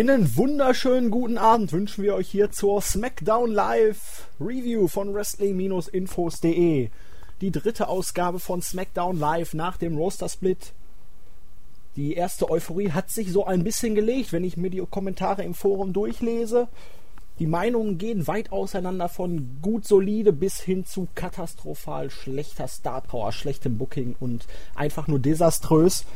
Einen wunderschönen guten Abend wünschen wir euch hier zur SmackDown Live Review von Wrestling-Infos.de. Die dritte Ausgabe von SmackDown Live nach dem Roster Split. Die erste Euphorie hat sich so ein bisschen gelegt, wenn ich mir die Kommentare im Forum durchlese. Die Meinungen gehen weit auseinander von gut solide bis hin zu katastrophal schlechter Star Power, schlechtem Booking und einfach nur desaströs.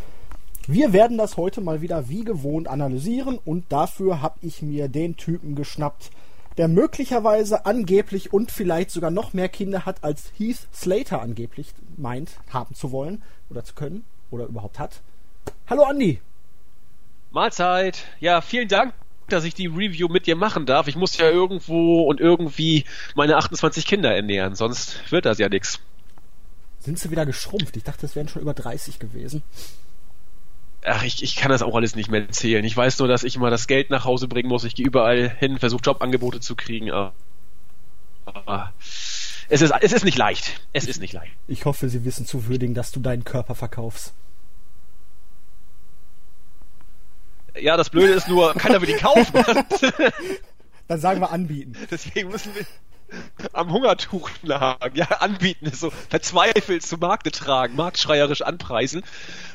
Wir werden das heute mal wieder wie gewohnt analysieren und dafür habe ich mir den Typen geschnappt, der möglicherweise angeblich und vielleicht sogar noch mehr Kinder hat, als Heath Slater angeblich meint haben zu wollen oder zu können oder überhaupt hat. Hallo Andi. Mahlzeit. Ja, vielen Dank, dass ich die Review mit dir machen darf. Ich muss ja irgendwo und irgendwie meine 28 Kinder ernähren, sonst wird das ja nichts. Sind sie wieder geschrumpft? Ich dachte, es wären schon über 30 gewesen ach, ich, ich kann das auch alles nicht mehr zählen. Ich weiß nur, dass ich immer das Geld nach Hause bringen muss. Ich gehe überall hin, versuche Jobangebote zu kriegen. Aber es ist, es ist nicht leicht. Es ist nicht leicht. Ich hoffe, Sie wissen zu würdigen, dass du deinen Körper verkaufst. Ja, das Blöde ist nur, keiner will die kaufen. Dann sagen wir anbieten. Deswegen müssen wir, am Hungertuch nagen. Ja, anbieten ist so verzweifelt zu Markte tragen, marktschreierisch anpreisen.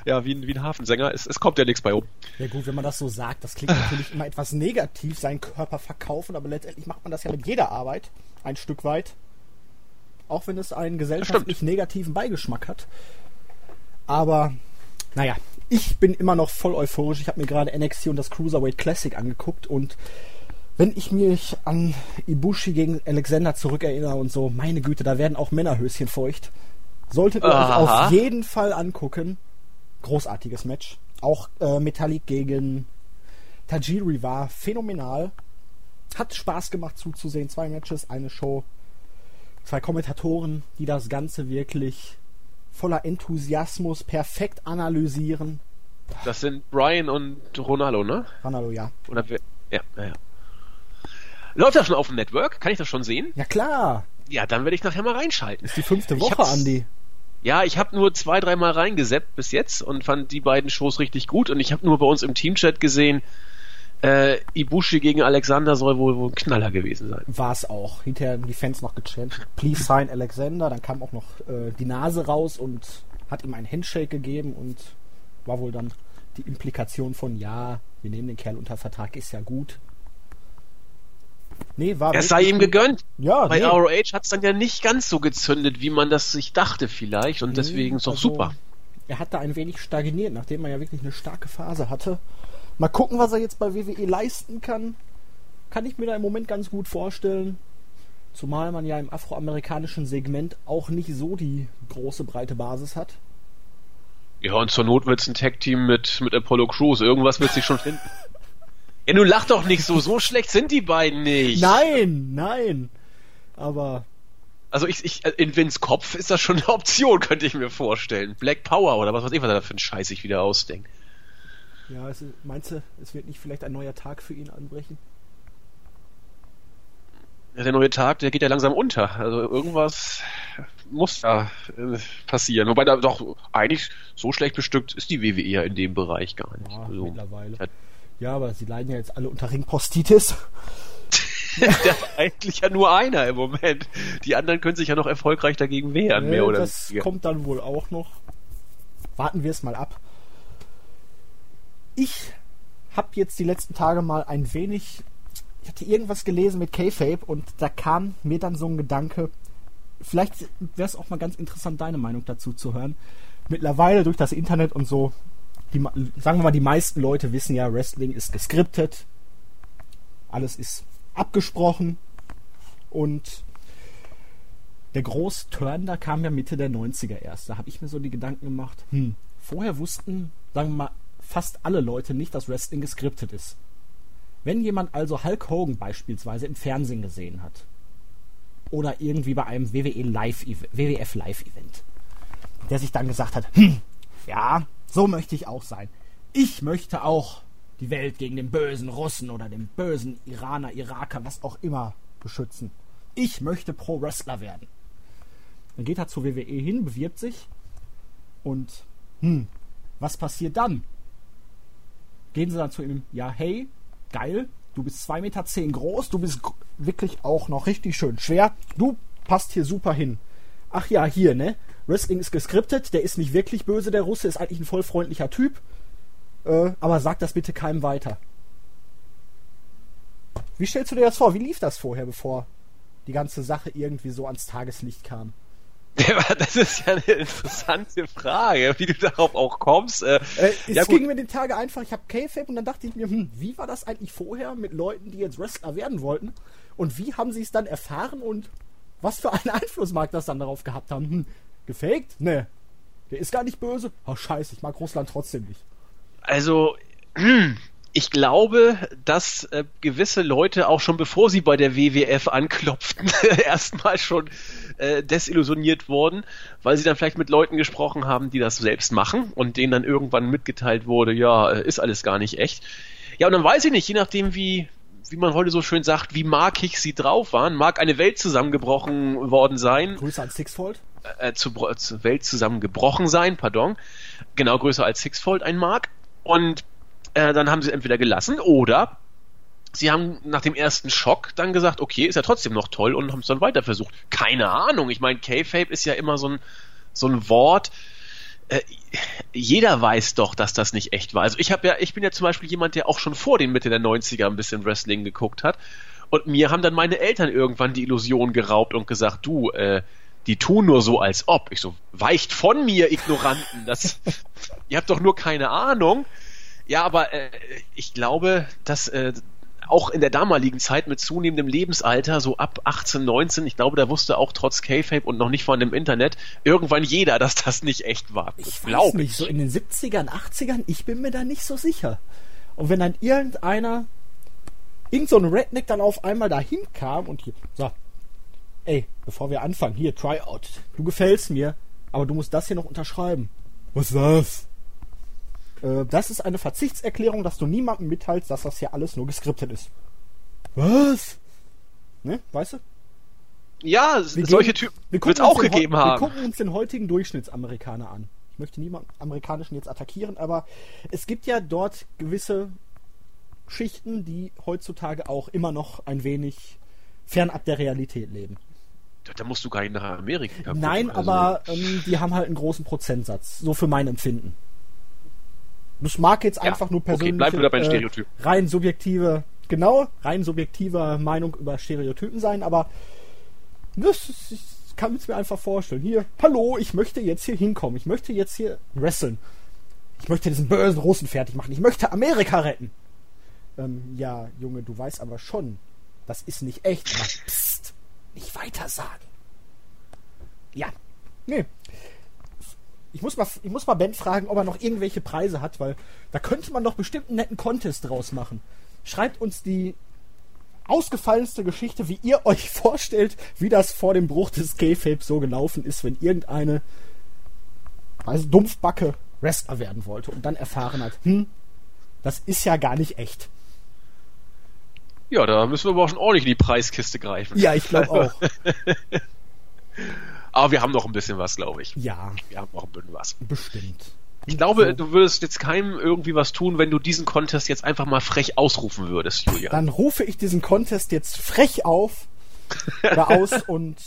Ja, wie ein, wie ein Hafensänger. Es, es kommt ja nichts bei um. Ja gut, wenn man das so sagt, das klingt natürlich immer etwas negativ, seinen Körper verkaufen, aber letztendlich macht man das ja mit jeder Arbeit ein Stück weit. Auch wenn es einen gesellschaftlich negativen Beigeschmack hat. Aber, naja, ich bin immer noch voll euphorisch. Ich habe mir gerade NXT und das Cruiserweight Classic angeguckt und wenn ich mich an Ibushi gegen Alexander zurückerinnere und so, meine Güte, da werden auch Männerhöschen feucht. Solltet ihr Aha. euch auf jeden Fall angucken. Großartiges Match. Auch äh, Metallic gegen Tajiri war phänomenal. Hat Spaß gemacht zuzusehen. Zwei Matches, eine Show. Zwei Kommentatoren, die das Ganze wirklich voller Enthusiasmus perfekt analysieren. Das sind Brian und Ronaldo, ne? Ronaldo, ja. Oder wer? Ja, ja, ja. Läuft das schon auf dem Network? Kann ich das schon sehen? Ja klar. Ja, dann werde ich nachher mal reinschalten. ist die fünfte Woche, Andi. Ja, ich habe nur zwei, dreimal reingeseppt bis jetzt und fand die beiden Shows richtig gut und ich habe nur bei uns im Teamchat gesehen, äh, Ibushi gegen Alexander soll wohl, wohl ein Knaller gewesen sein. War es auch. Hinterher haben die Fans noch gechantet. Please sign Alexander. Dann kam auch noch äh, die Nase raus und hat ihm einen Handshake gegeben und war wohl dann die Implikation von ja, wir nehmen den Kerl unter Vertrag, ist ja gut. Nee, war Es sei ihm gegönnt. Ja, Bei nee. ROH hat es dann ja nicht ganz so gezündet, wie man das sich dachte vielleicht und nee, deswegen ist doch also, super. Er hat da ein wenig stagniert, nachdem er ja wirklich eine starke Phase hatte. Mal gucken, was er jetzt bei WWE leisten kann. Kann ich mir da im Moment ganz gut vorstellen. Zumal man ja im afroamerikanischen Segment auch nicht so die große breite Basis hat. Ja, und zur Not wird es ein Tag-Team mit, mit Apollo Crews. Irgendwas wird sich schon finden. Ja, nun lach doch nicht so. So schlecht sind die beiden nicht. Nein, nein. Aber. Also ich, ich, in Vince Kopf ist das schon eine Option, könnte ich mir vorstellen. Black Power oder was weiß ich, was er da für einen Scheiß sich wieder ausdenkt. Ja, es, meinst du, es wird nicht vielleicht ein neuer Tag für ihn anbrechen? Ja, der neue Tag, der geht ja langsam unter. Also irgendwas muss da äh, passieren. Wobei da doch eigentlich so schlecht bestückt ist die WWE ja in dem Bereich gar nicht. Ja, also, mittlerweile. Ja, aber sie leiden ja jetzt alle unter Ringpostitis. Der eigentlich ja nur einer im Moment. Die anderen können sich ja noch erfolgreich dagegen wehren, nee, mehr oder Das weniger. kommt dann wohl auch noch. Warten wir es mal ab. Ich habe jetzt die letzten Tage mal ein wenig. Ich hatte irgendwas gelesen mit K-Fape und da kam mir dann so ein Gedanke. Vielleicht wäre es auch mal ganz interessant, deine Meinung dazu zu hören. Mittlerweile durch das Internet und so die, sagen wir mal, die meisten Leute wissen ja, Wrestling ist geskriptet, alles ist abgesprochen und der Großturn, da kam ja Mitte der 90er erst. Da habe ich mir so die Gedanken gemacht, hm, vorher wussten, sagen wir mal, fast alle Leute nicht, dass Wrestling geskriptet ist. Wenn jemand also Hulk Hogan beispielsweise im Fernsehen gesehen hat oder irgendwie bei einem WWE Live WWF Live Event, der sich dann gesagt hat, hm, ja, so möchte ich auch sein. Ich möchte auch die Welt gegen den bösen Russen oder den bösen Iraner, Iraker, was auch immer beschützen. Ich möchte Pro-Wrestler werden. Dann geht er zur WWE hin, bewirbt sich und hm, was passiert dann? Gehen sie dann zu ihm, ja, hey, geil, du bist 2,10 Meter zehn groß, du bist wirklich auch noch richtig schön schwer, du passt hier super hin. Ach ja, hier, ne? Wrestling ist geskriptet, der ist nicht wirklich böse, der Russe, ist eigentlich ein voll freundlicher Typ. Äh, aber sag das bitte keinem weiter. Wie stellst du dir das vor? Wie lief das vorher, bevor die ganze Sache irgendwie so ans Tageslicht kam? das ist ja eine interessante Frage, wie du darauf auch kommst. Äh, äh, es ja, ging mir den Tage einfach, ich habe K-Fab und dann dachte ich mir, hm, wie war das eigentlich vorher mit Leuten, die jetzt Wrestler werden wollten? Und wie haben sie es dann erfahren und was für einen Einfluss mag das dann darauf gehabt haben? Hm, gefaked? Ne. Der ist gar nicht böse. Oh scheiße, ich mag Russland trotzdem nicht. Also, hm, ich glaube, dass äh, gewisse Leute auch schon bevor sie bei der WWF anklopften, erstmal schon äh, desillusioniert wurden, weil sie dann vielleicht mit Leuten gesprochen haben, die das selbst machen und denen dann irgendwann mitgeteilt wurde, ja, äh, ist alles gar nicht echt. Ja, und dann weiß ich nicht, je nachdem wie wie man heute so schön sagt, wie markig sie drauf waren, mag eine Welt zusammengebrochen worden sein. Grüße an Sixfold. Äh, zu, Welt zusammengebrochen sein, pardon. Genau, größer als Sixfold ein Mark. Und äh, dann haben sie entweder gelassen oder sie haben nach dem ersten Schock dann gesagt, okay, ist ja trotzdem noch toll und haben es dann weiter versucht. Keine Ahnung. Ich meine, K-Fape ist ja immer so ein, so ein Wort. Äh, jeder weiß doch, dass das nicht echt war. Also ich habe ja, ich bin ja zum Beispiel jemand, der auch schon vor den Mitte der 90er ein bisschen Wrestling geguckt hat. Und mir haben dann meine Eltern irgendwann die Illusion geraubt und gesagt, du, äh, die tun nur so als ob. Ich so, weicht von mir, Ignoranten. Das, ihr habt doch nur keine Ahnung. Ja, aber äh, ich glaube, dass äh, auch in der damaligen Zeit mit zunehmendem Lebensalter, so ab 18, 19, ich glaube, da wusste auch trotz K-Fape und noch nicht von dem Internet irgendwann jeder, dass das nicht echt war. Ich glaube nicht, so in den 70ern, 80ern, ich bin mir da nicht so sicher. Und wenn dann irgendeiner, irgend so ein Redneck dann auf einmal dahin kam und hier, so, ey, bevor wir anfangen, hier, Tryout, du gefällst mir, aber du musst das hier noch unterschreiben. Was ist das? Äh, das ist eine Verzichtserklärung, dass du niemandem mitteilst, dass das hier alles nur geskriptet ist. Was? Ne, weißt du? Ja, wir solche Typen wird es auch gegeben haben. Wir gucken uns den heutigen Durchschnittsamerikaner an. Ich möchte niemanden amerikanischen jetzt attackieren, aber es gibt ja dort gewisse Schichten, die heutzutage auch immer noch ein wenig fernab der Realität leben. Da musst du gar nicht nach Amerika gucken. Nein, also. aber ähm, die haben halt einen großen Prozentsatz, so für mein Empfinden. Das mag jetzt einfach ja, nur persönlich. Okay, bleib wieder bei den Stereotypen. Äh, rein subjektive, genau, rein subjektive Meinung über Stereotypen sein, aber das, ich kann es mir einfach vorstellen. Hier, hallo, ich möchte jetzt hier hinkommen. Ich möchte jetzt hier wresteln. Ich möchte diesen bösen Russen fertig machen. Ich möchte Amerika retten. Ähm, ja, Junge, du weißt aber schon, das ist nicht echt. Aber psst, nicht weiter sagen. Ja, nee ich muss mal, ich muss mal Ben fragen, ob er noch irgendwelche Preise hat, weil da könnte man doch bestimmt einen netten Contest draus machen. Schreibt uns die ausgefallenste Geschichte, wie ihr euch vorstellt, wie das vor dem Bruch des K-Fapes so gelaufen ist, wenn irgendeine also Dumpfbacke Wrestler werden wollte und dann erfahren hat, hm, das ist ja gar nicht echt. Ja, da müssen wir aber auch schon ordentlich in die Preiskiste greifen. Ja, ich glaube auch. Aber wir haben noch ein bisschen was, glaube ich. Ja. Wir haben noch ein bisschen was. Bestimmt. Ich glaube, du würdest jetzt keinem irgendwie was tun, wenn du diesen Contest jetzt einfach mal frech ausrufen würdest, Julian. Dann rufe ich diesen Contest jetzt frech auf oder aus und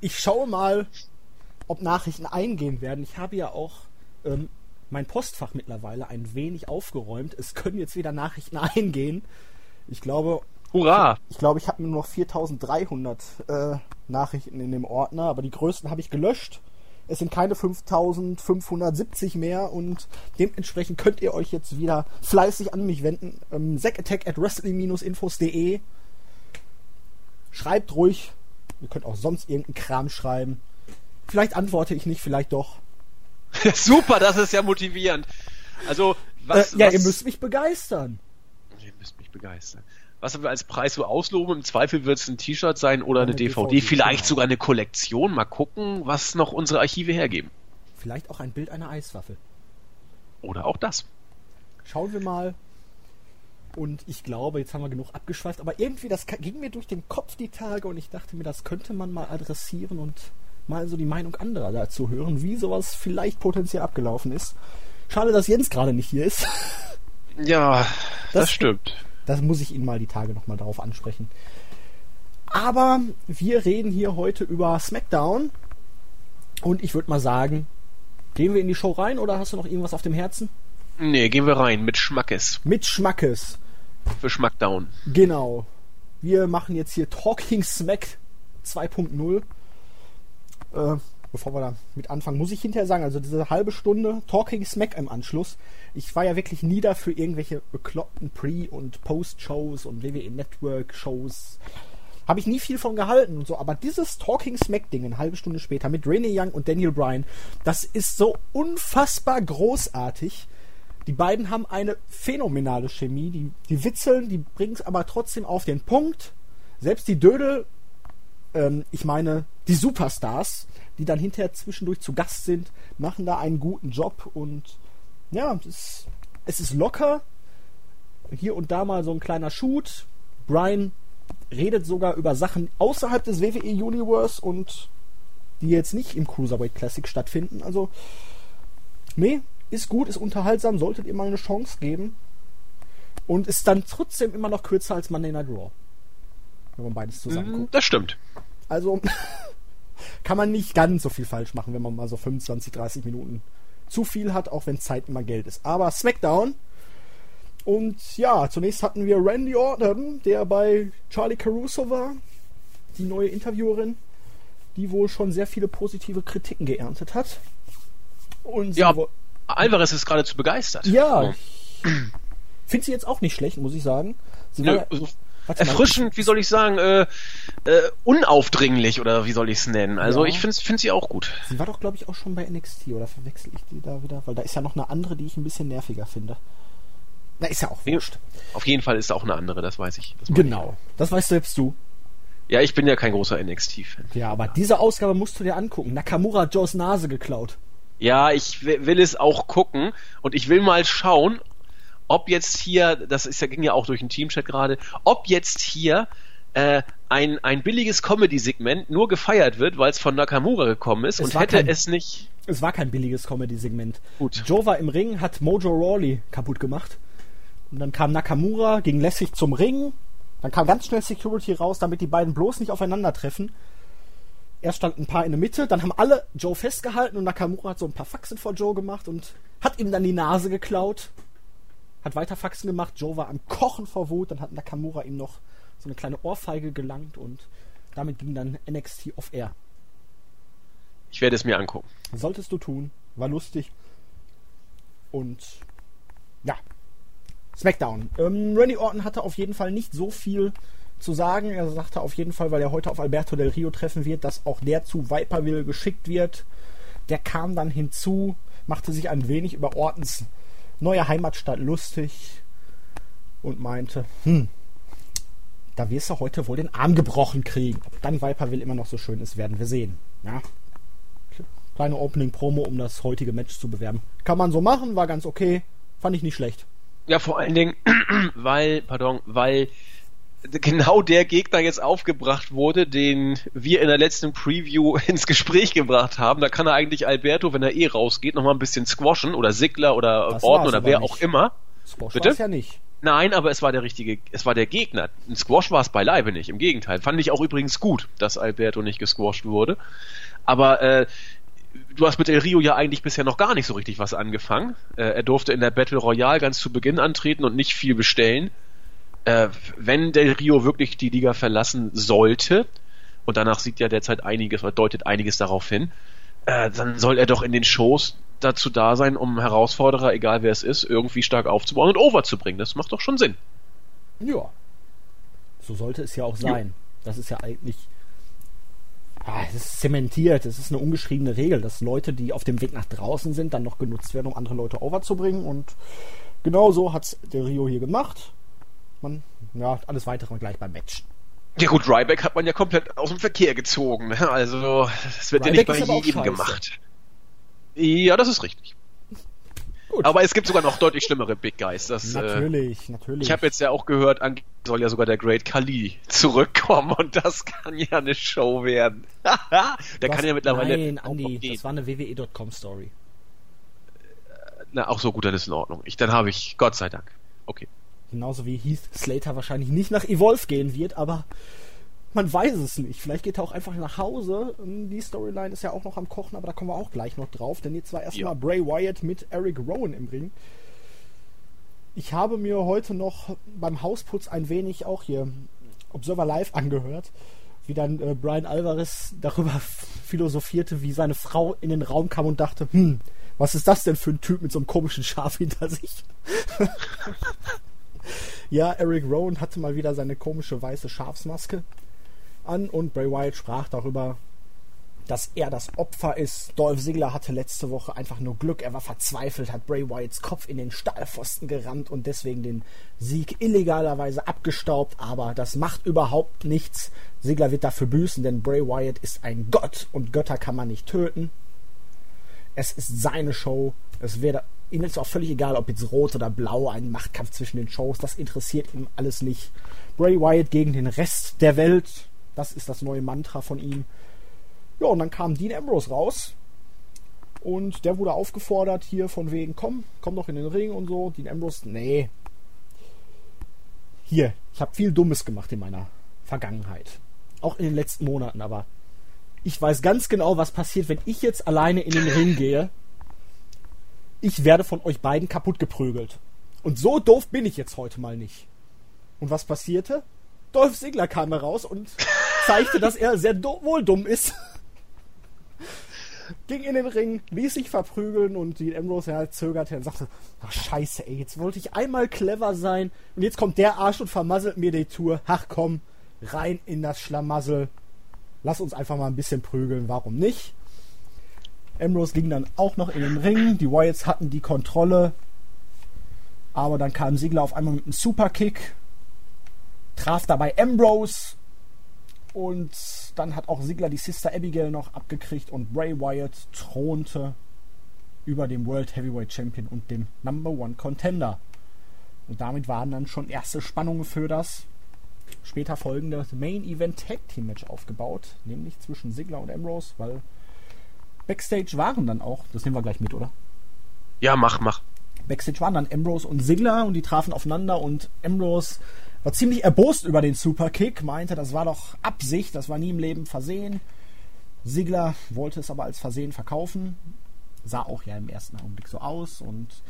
ich schaue mal, ob Nachrichten eingehen werden. Ich habe ja auch ähm, mein Postfach mittlerweile ein wenig aufgeräumt. Es können jetzt wieder Nachrichten eingehen. Ich glaube, Hurra! Ich glaube, ich habe nur noch 4300 äh, Nachrichten in dem Ordner, aber die größten habe ich gelöscht. Es sind keine 5570 mehr und dementsprechend könnt ihr euch jetzt wieder fleißig an mich wenden. Ähm, Zacattack at wrestling-infos.de Schreibt ruhig. Ihr könnt auch sonst irgendeinen Kram schreiben. Vielleicht antworte ich nicht, vielleicht doch. Super, das ist ja motivierend. Also, was. Äh, ja, was... ihr müsst mich begeistern. Ihr müsst mich begeistern was wir als Preis so ausloben. Im Zweifel wird es ein T-Shirt sein oder eine, eine DVD, DVD, vielleicht sogar eine Kollektion. Mal gucken, was noch unsere Archive hergeben. Vielleicht auch ein Bild einer Eiswaffel. Oder auch das. Schauen wir mal. Und ich glaube, jetzt haben wir genug abgeschweift, aber irgendwie, das ging mir durch den Kopf die Tage und ich dachte mir, das könnte man mal adressieren und mal so die Meinung anderer dazu hören, wie sowas vielleicht potenziell abgelaufen ist. Schade, dass Jens gerade nicht hier ist. Ja, das, das stimmt Das muss ich ihn mal die Tage nochmal darauf ansprechen. Aber wir reden hier heute über SmackDown. Und ich würde mal sagen, gehen wir in die Show rein oder hast du noch irgendwas auf dem Herzen? Nee, gehen wir rein mit Schmackes. Mit Schmackes. Für Schmackdown. Genau. Wir machen jetzt hier Talking Smack 2.0. Äh, bevor wir da mit anfangen, muss ich hinterher sagen, also diese halbe Stunde Talking Smack im Anschluss, ich war ja wirklich nie da für irgendwelche bekloppten Pre- und Post-Shows und WWE Network-Shows. Habe ich nie viel von gehalten und so, aber dieses Talking Smack-Ding eine halbe Stunde später mit Renee Young und Daniel Bryan, das ist so unfassbar großartig. Die beiden haben eine phänomenale Chemie. Die, die witzeln, die bringen es aber trotzdem auf den Punkt. Selbst die Dödel, ähm, ich meine, die Superstars, die dann hinterher zwischendurch zu Gast sind, machen da einen guten Job und ja, es, es ist locker. Hier und da mal so ein kleiner Shoot. Brian redet sogar über Sachen außerhalb des WWE Universe und die jetzt nicht im Cruiserweight Classic stattfinden. Also, nee, ist gut, ist unterhaltsam, solltet ihr mal eine Chance geben. Und ist dann trotzdem immer noch kürzer als Monday Night Raw. Wenn man beides zusammen Mm, guckt. Das stimmt. Also kann man nicht ganz so viel falsch machen, wenn man mal so 25, 30 Minuten zu viel hat, auch wenn Zeit immer Geld ist. Aber SmackDown. Und ja, zunächst hatten wir Randy Orton, der bei Charlie Caruso war, die neue Interviewerin, die wohl schon sehr viele positive Kritiken geerntet hat. Und Ja, Alvarez ist geradezu begeistert. ja, Oh. finde sie jetzt auch nicht schlecht, muss ich sagen. Sie war Nö, ja- also. Erfrischend, wie soll ich sagen, äh, äh, unaufdringlich oder wie soll ich es nennen. Also Ja. ich finde find sie auch gut. Sie war doch, glaube ich, auch schon bei NXT, oder verwechsel ich die da wieder? Weil da ist ja noch eine andere, die ich ein bisschen nerviger finde. Na, ist ja auch wurscht. Auf jeden Fall ist auch eine andere, das weiß ich. Das Genau. Das weißt selbst du. ich. Ja, ich bin ja kein großer NXT-Fan. Ja, aber diese Ausgabe musst du dir angucken. Nakamura hat Joes Nase geklaut. Ja, ich wi- will es auch gucken und ich will mal schauen, ob jetzt hier, das ist ja, ging ja auch durch den Teamchat gerade, ob jetzt hier äh, ein, ein billiges Comedy-Segment nur gefeiert wird, weil es von Nakamura gekommen ist Es und hätte kein- es nicht. Es war kein billiges Comedy-Segment. Gut. Joe war im Ring, hat Mojo Rawley kaputt gemacht. Und dann kam Nakamura, ging lässig zum Ring. Dann kam ganz schnell Security raus, damit die beiden bloß nicht aufeinandertreffen. Er stand ein paar in der Mitte, dann haben alle Joe festgehalten und Nakamura hat so ein paar Faxen vor Joe gemacht und hat ihm dann die Nase geklaut. Hat weiter Faxen gemacht. Joe war am Kochen vor Wut, dann hat Nakamura ihm noch so eine kleine Ohrfeige gelangt und damit ging dann NXT off air. Ich werde es mir angucken. Solltest du tun. War lustig. Und ja. SmackDown. Ähm, Randy Orton hatte auf jeden Fall nicht so viel zu sagen. Er sagte auf jeden Fall, weil er heute auf Alberto Del Rio treffen wird, dass auch der zu Viperville geschickt wird. Der kam dann hinzu, machte sich ein wenig über Ortons neue Heimatstadt lustig und meinte, hm, da wirst du heute wohl den Arm gebrochen kriegen. Ob dann Viperville immer noch so schön ist, werden wir sehen. Ja, kleine Opening-Promo, um das heutige Match zu bewerben. Kann man so machen, war ganz okay. Fand ich nicht schlecht. Ja, vor allen Dingen, weil, pardon, weil genau der Gegner jetzt aufgebracht wurde, den wir in der letzten Preview ins Gespräch gebracht haben. Da kann er eigentlich Alberto, wenn er eh rausgeht, noch mal ein bisschen squashen oder Sigler oder Das Orton oder wer nicht. auch immer. Squash Bitte? ja nicht. Nein, aber es war der richtige, es war der Gegner. Ein Squash war es beileibe nicht. Im Gegenteil. Fand ich auch übrigens gut, dass Alberto nicht gesquasht wurde. Aber äh, du hast mit El Rio ja eigentlich bisher noch gar nicht so richtig was angefangen. Äh, er durfte in der Battle Royale ganz zu Beginn antreten und nicht viel bestellen. Äh, wenn Del Rio wirklich die Liga verlassen sollte, und danach sieht ja derzeit einiges oder deutet einiges darauf hin, äh, dann soll er doch in den Shows dazu da sein, um Herausforderer, egal wer es ist, irgendwie stark aufzubauen und over zu bringen. Das macht doch schon Sinn. Ja. So sollte es ja auch sein. Das ist ja eigentlich. Ah, es ist zementiert, es ist eine ungeschriebene Regel, dass Leute, die auf dem Weg nach draußen sind, dann noch genutzt werden, um andere Leute overzubringen. Und genau so hat's der Rio hier gemacht. Man, ja, alles weitere gleich beim Match. Ja gut, Ryback hat man ja komplett aus dem Verkehr gezogen. ne? Also, das wird ja nicht Ryback bei jedem gemacht. Ja, das ist richtig. Gut. Aber es gibt sogar noch deutlich schlimmere Big Guys. Das, äh, natürlich, natürlich. ich habe jetzt ja auch gehört, soll ja sogar der Great Khali zurückkommen und das kann ja eine Show werden. der Was? kann ja mittlerweile Nein, Andi, das war eine WWE.com-Story. Na, auch so gut, dann ist in Ordnung. Ich, dann habe ich, Gott sei Dank. Okay. Genauso wie Heath Slater wahrscheinlich nicht nach Evolve gehen wird, aber man weiß es nicht. Vielleicht geht er auch einfach nach Hause. Die Storyline ist ja auch noch am Kochen, aber da kommen wir auch gleich noch drauf. Denn jetzt war erstmal ja. Bray Wyatt mit Eric Rowan im Ring. Ich habe mir heute noch beim Hausputz ein wenig auch hier Observer Live angehört, wie dann äh, Brian Alvarez darüber philosophierte, wie seine Frau in den Raum kam und dachte, hm, was ist das denn für ein Typ mit so einem komischen Schaf hinter sich? ja, Eric Rowan hatte mal wieder seine komische weiße Schafsmaske an und Bray Wyatt sprach darüber, dass er das Opfer ist. Dolph Ziggler hatte letzte Woche einfach nur Glück. Er war verzweifelt, hat Bray Wyatts Kopf in den Stahlpfosten gerammt und deswegen den Sieg illegalerweise abgestaubt. Aber das macht überhaupt nichts. Ziggler wird dafür büßen, denn Bray Wyatt ist ein Gott und Götter kann man nicht töten. Es ist seine Show. Es wäre ihm ist auch völlig egal, ob jetzt rot oder blau, ein Machtkampf zwischen den Shows. Das interessiert ihm alles nicht. Bray Wyatt gegen den Rest der Welt. Das ist das neue Mantra von ihm. Ja, und dann kam Dean Ambrose raus. Und der wurde aufgefordert hier von wegen, komm, komm doch in den Ring und so. Dean Ambrose, nee. Hier, ich habe viel Dummes gemacht in meiner Vergangenheit. Auch in den letzten Monaten, aber ich weiß ganz genau, was passiert, wenn ich jetzt alleine in den Ring gehe. Ich werde von euch beiden kaputt geprügelt. Und so doof bin ich jetzt heute mal nicht. Und was passierte? Dolph Ziggler kam heraus und zeigte, dass er sehr wohl dumm ist. Ging in den Ring, ließ sich verprügeln und die Ambrose ja, zögerte und sagte, ach scheiße, ey, jetzt wollte ich einmal clever sein und jetzt kommt der Arsch und vermasselt mir die Tour. Ach komm, rein in das Schlamassel. Lass uns einfach mal ein bisschen prügeln, warum nicht? Ambrose ging dann auch noch in den Ring, die Wyatts hatten die Kontrolle, aber dann kam Siegler auf einmal mit einem Superkick, traf dabei Ambrose und dann hat auch Sigler die Sister Abigail noch abgekriegt und Bray Wyatt thronte über dem World Heavyweight Champion und dem Number One Contender. Und damit waren dann schon erste Spannungen für das. Später folgende Main Event Tag Team Match aufgebaut, nämlich zwischen Sigler und Ambrose, weil Backstage waren dann auch, das nehmen wir gleich mit, oder? Ja, mach, mach. Backstage waren dann Ambrose und Sigler und die trafen aufeinander und Ambrose war ziemlich erbost über den Superkick, meinte, das war doch Absicht, das war nie im Leben Versehen. Sigler wollte es aber als Versehen verkaufen. Sah auch ja im ersten Augenblick so aus. Und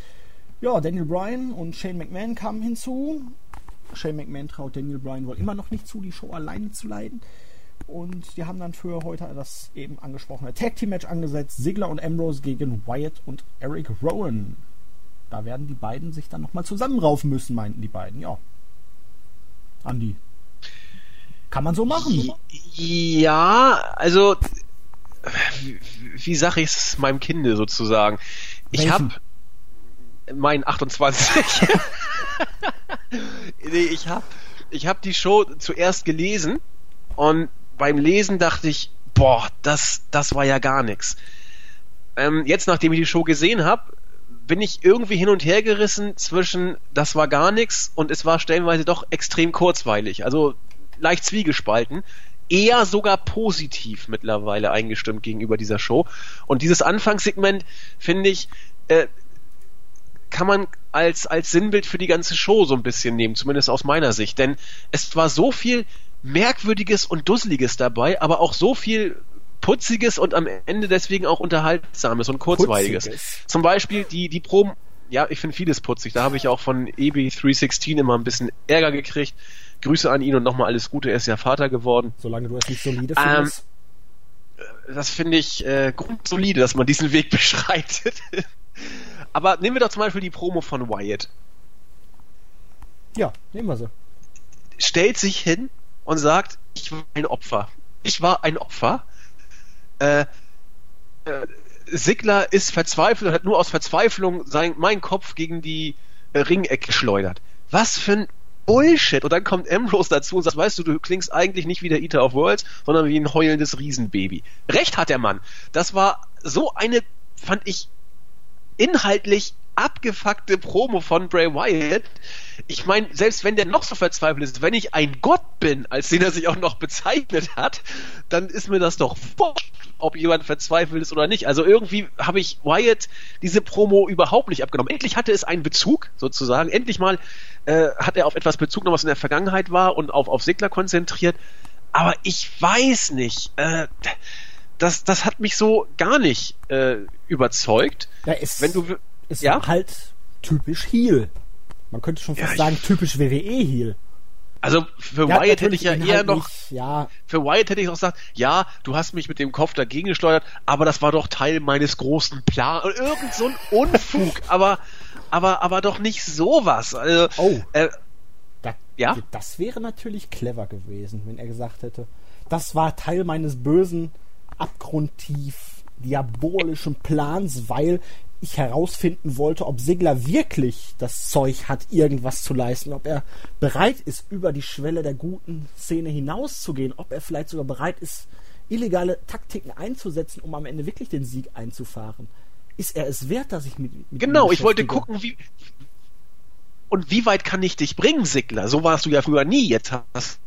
ja, Daniel Bryan und Shane McMahon kamen hinzu. Shane McMahon traut Daniel Bryan wohl immer noch nicht zu, die Show alleine zu leiten. Und die haben dann für heute das eben angesprochene Tag Team Match angesetzt. Sigler und Ambrose gegen Wyatt und Eric Rowan. Da werden die beiden sich dann nochmal zusammenraufen müssen, meinten die beiden. Ja, Andi. Kann man so machen. Ja, also wie, wie sage ich es meinem Kinde sozusagen? Ich habe mein 28. nee, ich habe ich hab die Show zuerst gelesen und beim Lesen dachte ich, boah, das das war ja gar nichts. Ähm, jetzt nachdem ich die Show gesehen habe, bin ich irgendwie hin und her gerissen zwischen das war gar nichts und es war stellenweise doch extrem kurzweilig. Also leicht zwiegespalten. Eher sogar positiv mittlerweile eingestimmt gegenüber dieser Show. Und dieses Anfangssegment, finde ich, äh, kann man als, als Sinnbild für die ganze Show so ein bisschen nehmen, zumindest aus meiner Sicht. Denn es war so viel Merkwürdiges und Dusseliges dabei, aber auch so viel Putziges und am Ende deswegen auch Unterhaltsames und Kurzweiliges. Putziges. Zum Beispiel die, die Proben, ja, ich finde vieles putzig. Da habe ich auch von EB316 immer ein bisschen Ärger gekriegt. Grüße an ihn und nochmal alles Gute, er ist ja Vater geworden. Solange du es nicht solide findest. Ähm, das finde ich äh, grundsolide, dass man diesen Weg beschreitet. Aber nehmen wir doch zum Beispiel die Promo von Wyatt. Ja, nehmen wir sie. Stellt sich hin und sagt, ich war ein Opfer. Ich war ein Opfer äh, äh, Sigler ist verzweifelt und hat nur aus Verzweiflung sein, meinen Kopf gegen die äh, Ringecke geschleudert. Was für ein Bullshit. Und dann kommt Ambrose dazu und sagt, weißt du, du klingst eigentlich nicht wie der Eater of Worlds, sondern wie ein heulendes Riesenbaby. Recht hat der Mann. Das war so eine, fand ich, inhaltlich abgefuckte Promo von Bray Wyatt. Ich meine, selbst wenn der noch so verzweifelt ist, wenn ich ein Gott bin, als den er sich auch noch bezeichnet hat, dann ist mir das doch ob jemand verzweifelt ist oder nicht. Also irgendwie habe ich Wyatt diese Promo überhaupt nicht abgenommen. Endlich hatte es einen Bezug, sozusagen. Endlich mal äh, hat er auf etwas Bezug, noch was in der Vergangenheit war und auf, auf Sigler konzentriert. Aber ich weiß nicht. Äh, das, das hat mich so gar nicht äh, überzeugt. Ja, Wenn du, es ja? halt typisch Heel. Man könnte schon fast ja, sagen, typisch WWE-Heel. Also für ja, Wyatt hätte ich ja eher noch, ja. für Wyatt hätte ich noch gesagt, ja, du hast mich mit dem Kopf dagegen gesteuert, aber das war doch Teil meines großen Plans. Irgend so ein Unfug, aber, aber, aber doch nicht sowas. Also, oh. Äh, da, ja? Das wäre natürlich clever gewesen, wenn er gesagt hätte, das war Teil meines bösen, abgrundtief diabolischen Plans, weil ich herausfinden wollte, ob Sigler wirklich das Zeug hat, irgendwas zu leisten, ob er bereit ist, über die Schwelle der guten Szene hinauszugehen, ob er vielleicht sogar bereit ist, illegale Taktiken einzusetzen, um am Ende wirklich den Sieg einzufahren. Ist er es wert, dass ich mit, mit Genau, ich wollte gucken, wie und wie weit kann ich dich bringen, Sigler? So warst du ja früher nie. Jetzt hast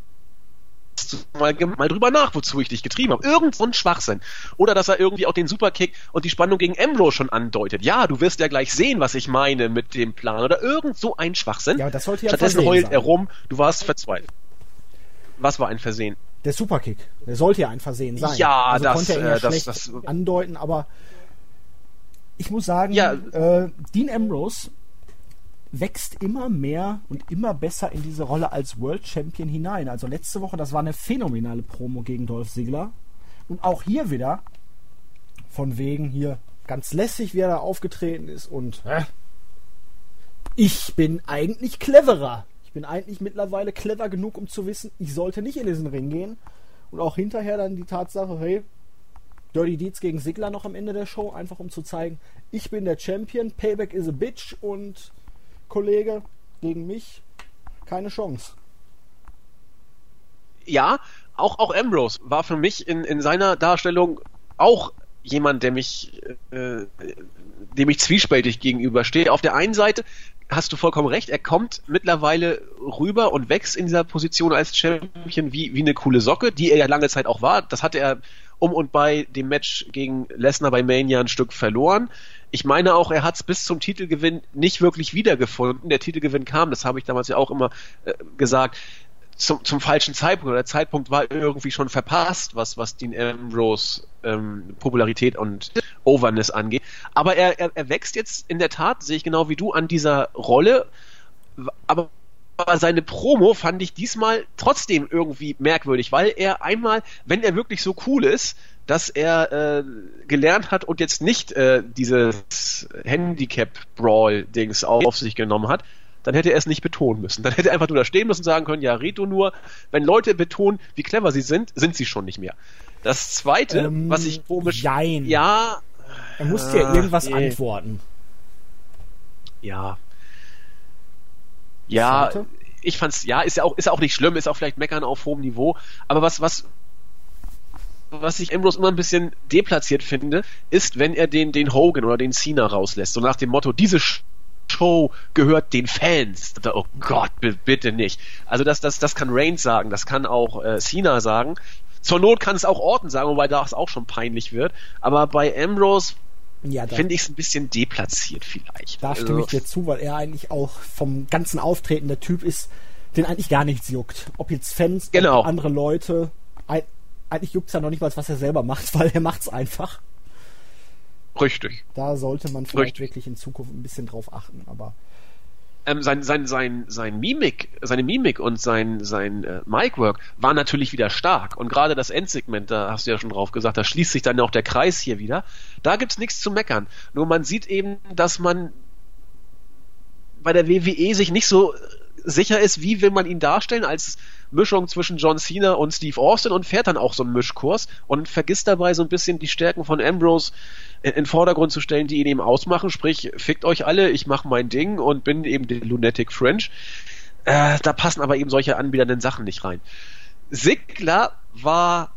mal, mal drüber nach, wozu ich dich getrieben habe. Irgend so ein Schwachsinn. Oder dass er irgendwie auch den Superkick und die Spannung gegen Emro schon andeutet. Ja, du wirst ja gleich sehen, was ich meine mit dem Plan. Oder irgend so ein Schwachsinn. Ja, das sollte ja Stattdessen heult sein. er rum, du warst verzweifelt. Was war ein Versehen? Der Superkick. Der sollte ja ein Versehen sein. Ja, also das, konnte er ja äh, das, das, andeuten, aber ich muss sagen, ja, äh, Dean Ambrose wächst immer mehr und immer besser in diese Rolle als World Champion hinein. Also letzte Woche, das war eine phänomenale Promo gegen Dolph Ziggler. Und auch hier wieder, von wegen hier ganz lässig, wie er da aufgetreten ist und äh, ich bin eigentlich cleverer. Ich bin eigentlich mittlerweile clever genug, um zu wissen, ich sollte nicht in diesen Ring gehen. Und auch hinterher dann die Tatsache, hey, Dirty Deeds gegen Sigler noch am Ende der Show, einfach um zu zeigen, ich bin der Champion, Payback is a bitch und Kollege, gegen mich keine Chance. Ja, auch, auch Ambrose war für mich in, in seiner Darstellung auch jemand, der mich, äh, dem ich zwiespältig gegenüberstehe. Auf der einen Seite hast du vollkommen recht, er kommt mittlerweile rüber und wächst in dieser Position als Champion wie, wie eine coole Socke, die er ja lange Zeit auch war. Das hatte er um und bei dem Match gegen Lesnar bei Mania ein Stück verloren. Ich meine auch, er hat es bis zum Titelgewinn nicht wirklich wiedergefunden. Der Titelgewinn kam, das habe ich damals ja auch immer äh, gesagt, zum, zum falschen Zeitpunkt. Der Zeitpunkt war irgendwie schon verpasst, was, was Dean Ambrose ähm, Popularität und Overness angeht. Aber er, er, er wächst jetzt in der Tat, sehe ich genau wie du, an dieser Rolle. Aber aber seine Promo fand ich diesmal trotzdem irgendwie merkwürdig, weil er einmal, wenn er wirklich so cool ist, dass er äh, gelernt hat und jetzt nicht äh, dieses Handicap-Brawl-Dings auf sich genommen hat, dann hätte er es nicht betonen müssen. Dann hätte er einfach nur da stehen müssen und sagen können, ja, red du nur. Wenn Leute betonen, wie clever sie sind, sind sie schon nicht mehr. Das zweite, ähm, was ich komisch... Jein. Ja... Er musste ja irgendwas nee. antworten. Ja, ja, ich fand's, ja, ist ja auch, ist ja auch nicht schlimm, ist auch vielleicht meckern auf hohem Niveau, aber was, was, was ich Ambrose immer ein bisschen deplatziert finde, ist, wenn er den, den Hogan oder den Cena rauslässt, so nach dem Motto, diese Show gehört den Fans. Oh Gott, bitte nicht. Also das, das, das kann Reigns sagen, das kann auch äh, Cena sagen. Zur Not kann es auch Orton sagen, wobei das auch schon peinlich wird. Aber bei Ambrose ja, finde ich es ein bisschen deplatziert vielleicht. Da stimme also, ich dir zu, weil er eigentlich auch vom ganzen Auftreten der Typ ist, den eigentlich gar nichts juckt. Ob jetzt Fans, genau. andere Leute, eigentlich juckt es ja noch nicht mal, was er selber macht, weil er macht es einfach. Richtig. Da sollte man vielleicht Richtig. wirklich in Zukunft ein bisschen drauf achten, aber ähm, sein, sein, sein, sein Mimik, seine Mimik und sein, sein äh, Micwork war natürlich wieder stark. Und gerade das Endsegment, da hast du ja schon drauf gesagt, da schließt sich dann auch der Kreis hier wieder. Da gibt's nichts zu meckern. Nur man sieht eben, dass man bei der WWE sich nicht so sicher ist, wie will man ihn darstellen als Mischung zwischen John Cena und Steve Austin und fährt dann auch so einen Mischkurs und vergisst dabei so ein bisschen die Stärken von Ambrose in den Vordergrund zu stellen, die ihn eben ausmachen, sprich, fickt euch alle, ich mache mein Ding und bin eben der Lunatic French. Äh, da passen aber eben solche anbiedernden Sachen nicht rein. Sigler war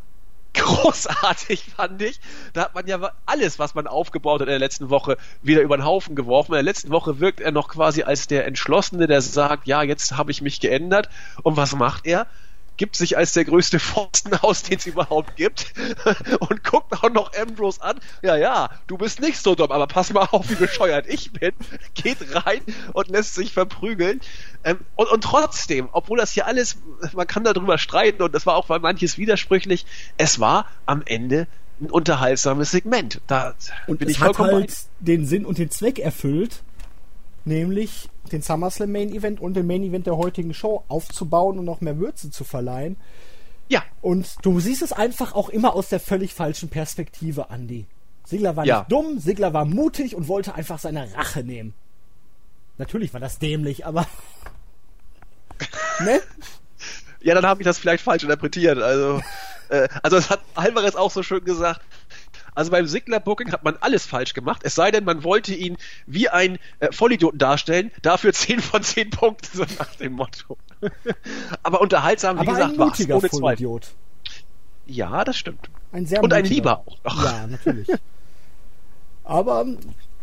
großartig, fand ich. Da hat man ja alles, was man aufgebaut hat in der letzten Woche, wieder über den Haufen geworfen. In der letzten Woche wirkt er noch quasi als der Entschlossene, der sagt, ja, jetzt habe ich mich geändert. Und was macht er? Gibt sich als der größte Pfosten aus, den es überhaupt gibt und guckt auch noch Ambrose an. Ja, ja, du bist nicht so dumm, aber pass mal auf, wie bescheuert ich bin. Geht rein und lässt sich verprügeln. Ähm, und, und trotzdem, obwohl das hier alles, man kann darüber streiten und das war auch bei manches widersprüchlich, es war am Ende ein unterhaltsames Segment. Da und bin es ich hat vollkommen halt den Sinn und den Zweck erfüllt, nämlich den SummerSlam Main Event und den Main Event der heutigen Show aufzubauen und noch mehr Würze zu verleihen. Ja. Und du siehst es einfach auch immer aus der völlig falschen Perspektive, Andy. Sigler war Ja. nicht dumm, Sigler war mutig und wollte einfach seine Rache nehmen. Natürlich war das dämlich, aber. ne? Ja, dann habe ich das vielleicht falsch interpretiert. Also, äh, also es hat Alvarez auch so schön gesagt. Also beim Sigler Booking hat man alles falsch gemacht, es sei denn, man wollte ihn wie ein äh, Vollidioten darstellen, dafür 10 von 10 Punkte, so nach dem Motto. Aber unterhaltsam, wie Aber gesagt, war mutiger ohne Zweifel. Vollidiot. Ja, das stimmt. Ein sehr Und ein. Lieber auch noch. Ja, natürlich. Aber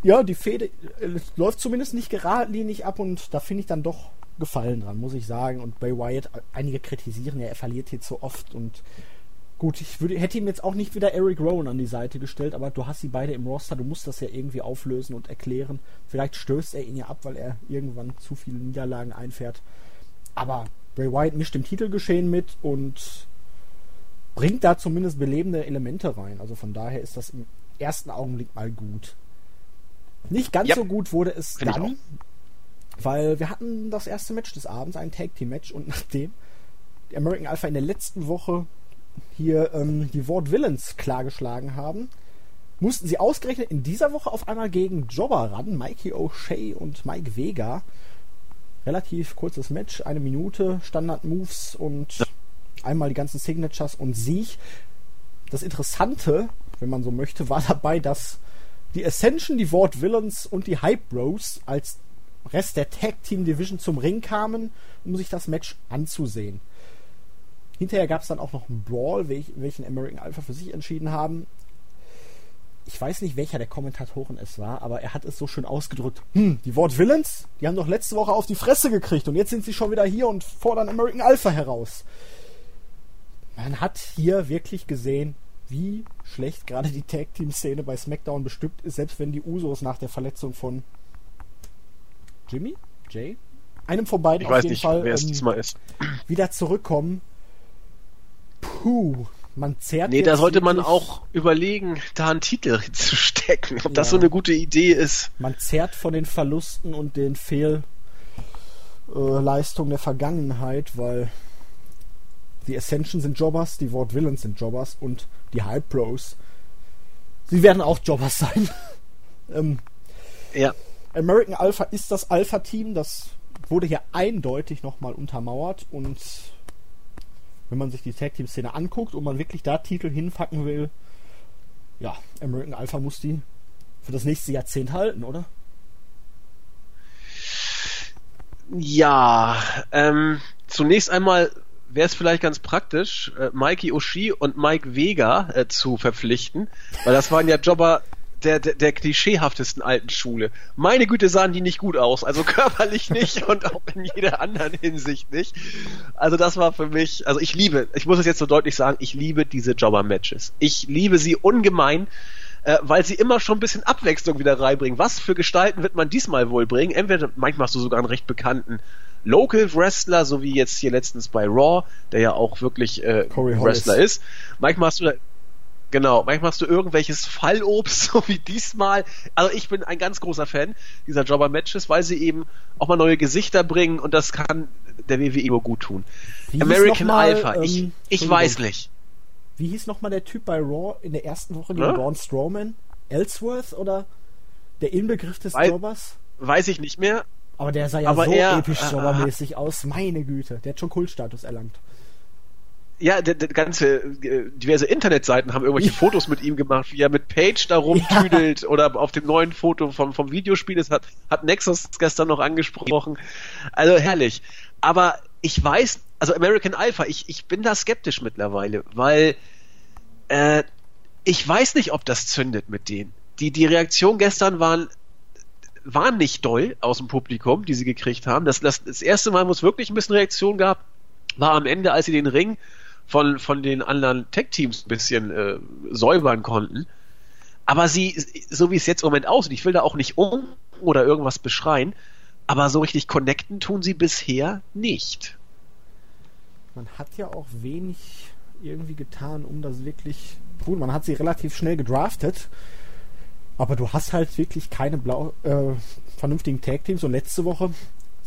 ja, die Fehde äh, läuft zumindest nicht geradlinig ab und da finde ich dann doch Gefallen dran, muss ich sagen. Und Bray Wyatt, einige kritisieren ja, er verliert hier zu oft und gut, ich würde, hätte ihm jetzt auch nicht wieder Eric Rowan an die Seite gestellt, aber du hast sie beide im Roster, du musst das ja irgendwie auflösen und erklären. Vielleicht stößt er ihn ja ab, weil er irgendwann zu viele Niederlagen einfährt. Aber Bray Wyatt mischt im Titelgeschehen mit und bringt da zumindest belebende Elemente rein. Also von daher ist das im ersten Augenblick mal gut. Nicht ganz Ja. so gut wurde es Find dann, weil wir hatten das erste Match des Abends, ein Tag Team Match und nachdem die American Alpha in der letzten Woche hier ähm, die Ward Villains klargeschlagen haben, mussten sie ausgerechnet in dieser Woche auf einmal gegen Jobber ran, Mikey O'Shea und Mike Vega. Relativ kurzes Match, eine Minute, Standard-Moves und einmal die ganzen Signatures und Sieg. Das Interessante, wenn man so möchte, war dabei, dass die Ascension, die Ward Villains und die Hype Bros als Rest der Tag Team Division zum Ring kamen, um sich das Match anzusehen. Hinterher gab es dann auch noch einen Brawl, welch, welchen American Alpha für sich entschieden haben. Ich weiß nicht, welcher der Kommentatoren es war, aber er hat es so schön ausgedrückt. Hm, die Ward Villains, die haben doch letzte Woche auf die Fresse gekriegt und jetzt sind sie schon wieder hier und fordern American Alpha heraus. Man hat hier wirklich gesehen, wie schlecht gerade die Tag Team Szene bei SmackDown bestückt ist, selbst wenn die Usos nach der Verletzung von Jimmy, Jay, einem von beiden Ich auf weiß jeden nicht, Fall wer es ähm, diesmal ist. wieder zurückkommen. Puh, man zerrt Nee, da sollte man auch überlegen, da einen Titel zu stecken. Ob das Ja. so eine gute Idee ist. Man zerrt von den Verlusten und den Fehlleistungen der Vergangenheit, weil die Ascension sind Jobbers, die Ward Villains sind Jobbers und die Hype Pros. Sie werden auch Jobbers sein. ähm, Ja. American Alpha ist das Alpha-Team, das wurde hier eindeutig nochmal untermauert und wenn man sich die Tag-Team-Szene anguckt und man wirklich da Titel hinpacken will, ja, American Alpha muss die für das nächste Jahrzehnt halten, oder? Ja, ähm, zunächst einmal wäre es vielleicht ganz praktisch, äh, Mikey Oshie und Mike Vega äh, zu verpflichten, weil das waren ja Jobber der, der, der klischeehaftesten alten Schule. Meine Güte, sahen die nicht gut aus, also körperlich nicht und auch in jeder anderen Hinsicht nicht. Also das war für mich, also ich liebe, ich muss es jetzt so deutlich sagen, ich liebe diese Jobber-Matches. Ich liebe sie ungemein äh, weil sie immer schon ein bisschen Abwechslung wieder reinbringen. Was für Gestalten wird man diesmal wohl bringen? Entweder manchmal hast du sogar einen recht bekannten Local Wrestler, so wie jetzt hier letztens bei Raw, der ja auch wirklich äh. Wrestler ist. Manchmal hast du da, genau, manchmal hast du irgendwelches Fallobst, so wie diesmal. Also ich bin ein ganz großer Fan dieser Jobber-Matches, weil sie eben auch mal neue Gesichter bringen und das kann der WWE nur gut tun. Wie American mal, Alpha, ich, ähm, ich Entschuldigung. weiß nicht. Wie hieß nochmal der Typ bei Raw in der ersten Woche gegen Ja? Braun Strowman? Ellsworth oder der Inbegriff des Weil- Jobbers? Weiß ich nicht mehr. Aber der sah ja Aber so er- episch äh, Jobbermäßig aus. Meine Güte, der hat schon Kultstatus erlangt. Ja, der, der ganze äh, diverse Internetseiten haben irgendwelche Ja. Fotos mit ihm gemacht, wie er mit Page da rumtüdelt oder auf dem neuen Foto vom, vom Videospiel, das hat, hat Nexus gestern noch angesprochen. Also herrlich. Aber ich weiß, also American Alpha, ich, ich bin da skeptisch mittlerweile, weil äh, ich weiß nicht, ob das zündet mit denen. Die, die Reaktion gestern waren waren nicht doll aus dem Publikum, die sie gekriegt haben. Das, das, das erste Mal, wo es wirklich ein bisschen Reaktion gab, war am Ende, als sie den Ring von, von den anderen Tech-Teams ein bisschen äh, säubern konnten. Aber sie, so wie es jetzt im Moment aussieht, ich will da auch nicht um oder irgendwas beschreien, aber so richtig connecten tun sie bisher nicht. Man hat ja auch wenig irgendwie getan, um das wirklich. Gut, man hat sie relativ schnell gedraftet, aber du hast halt wirklich keine blau, äh, vernünftigen Tag-Teams. Und letzte Woche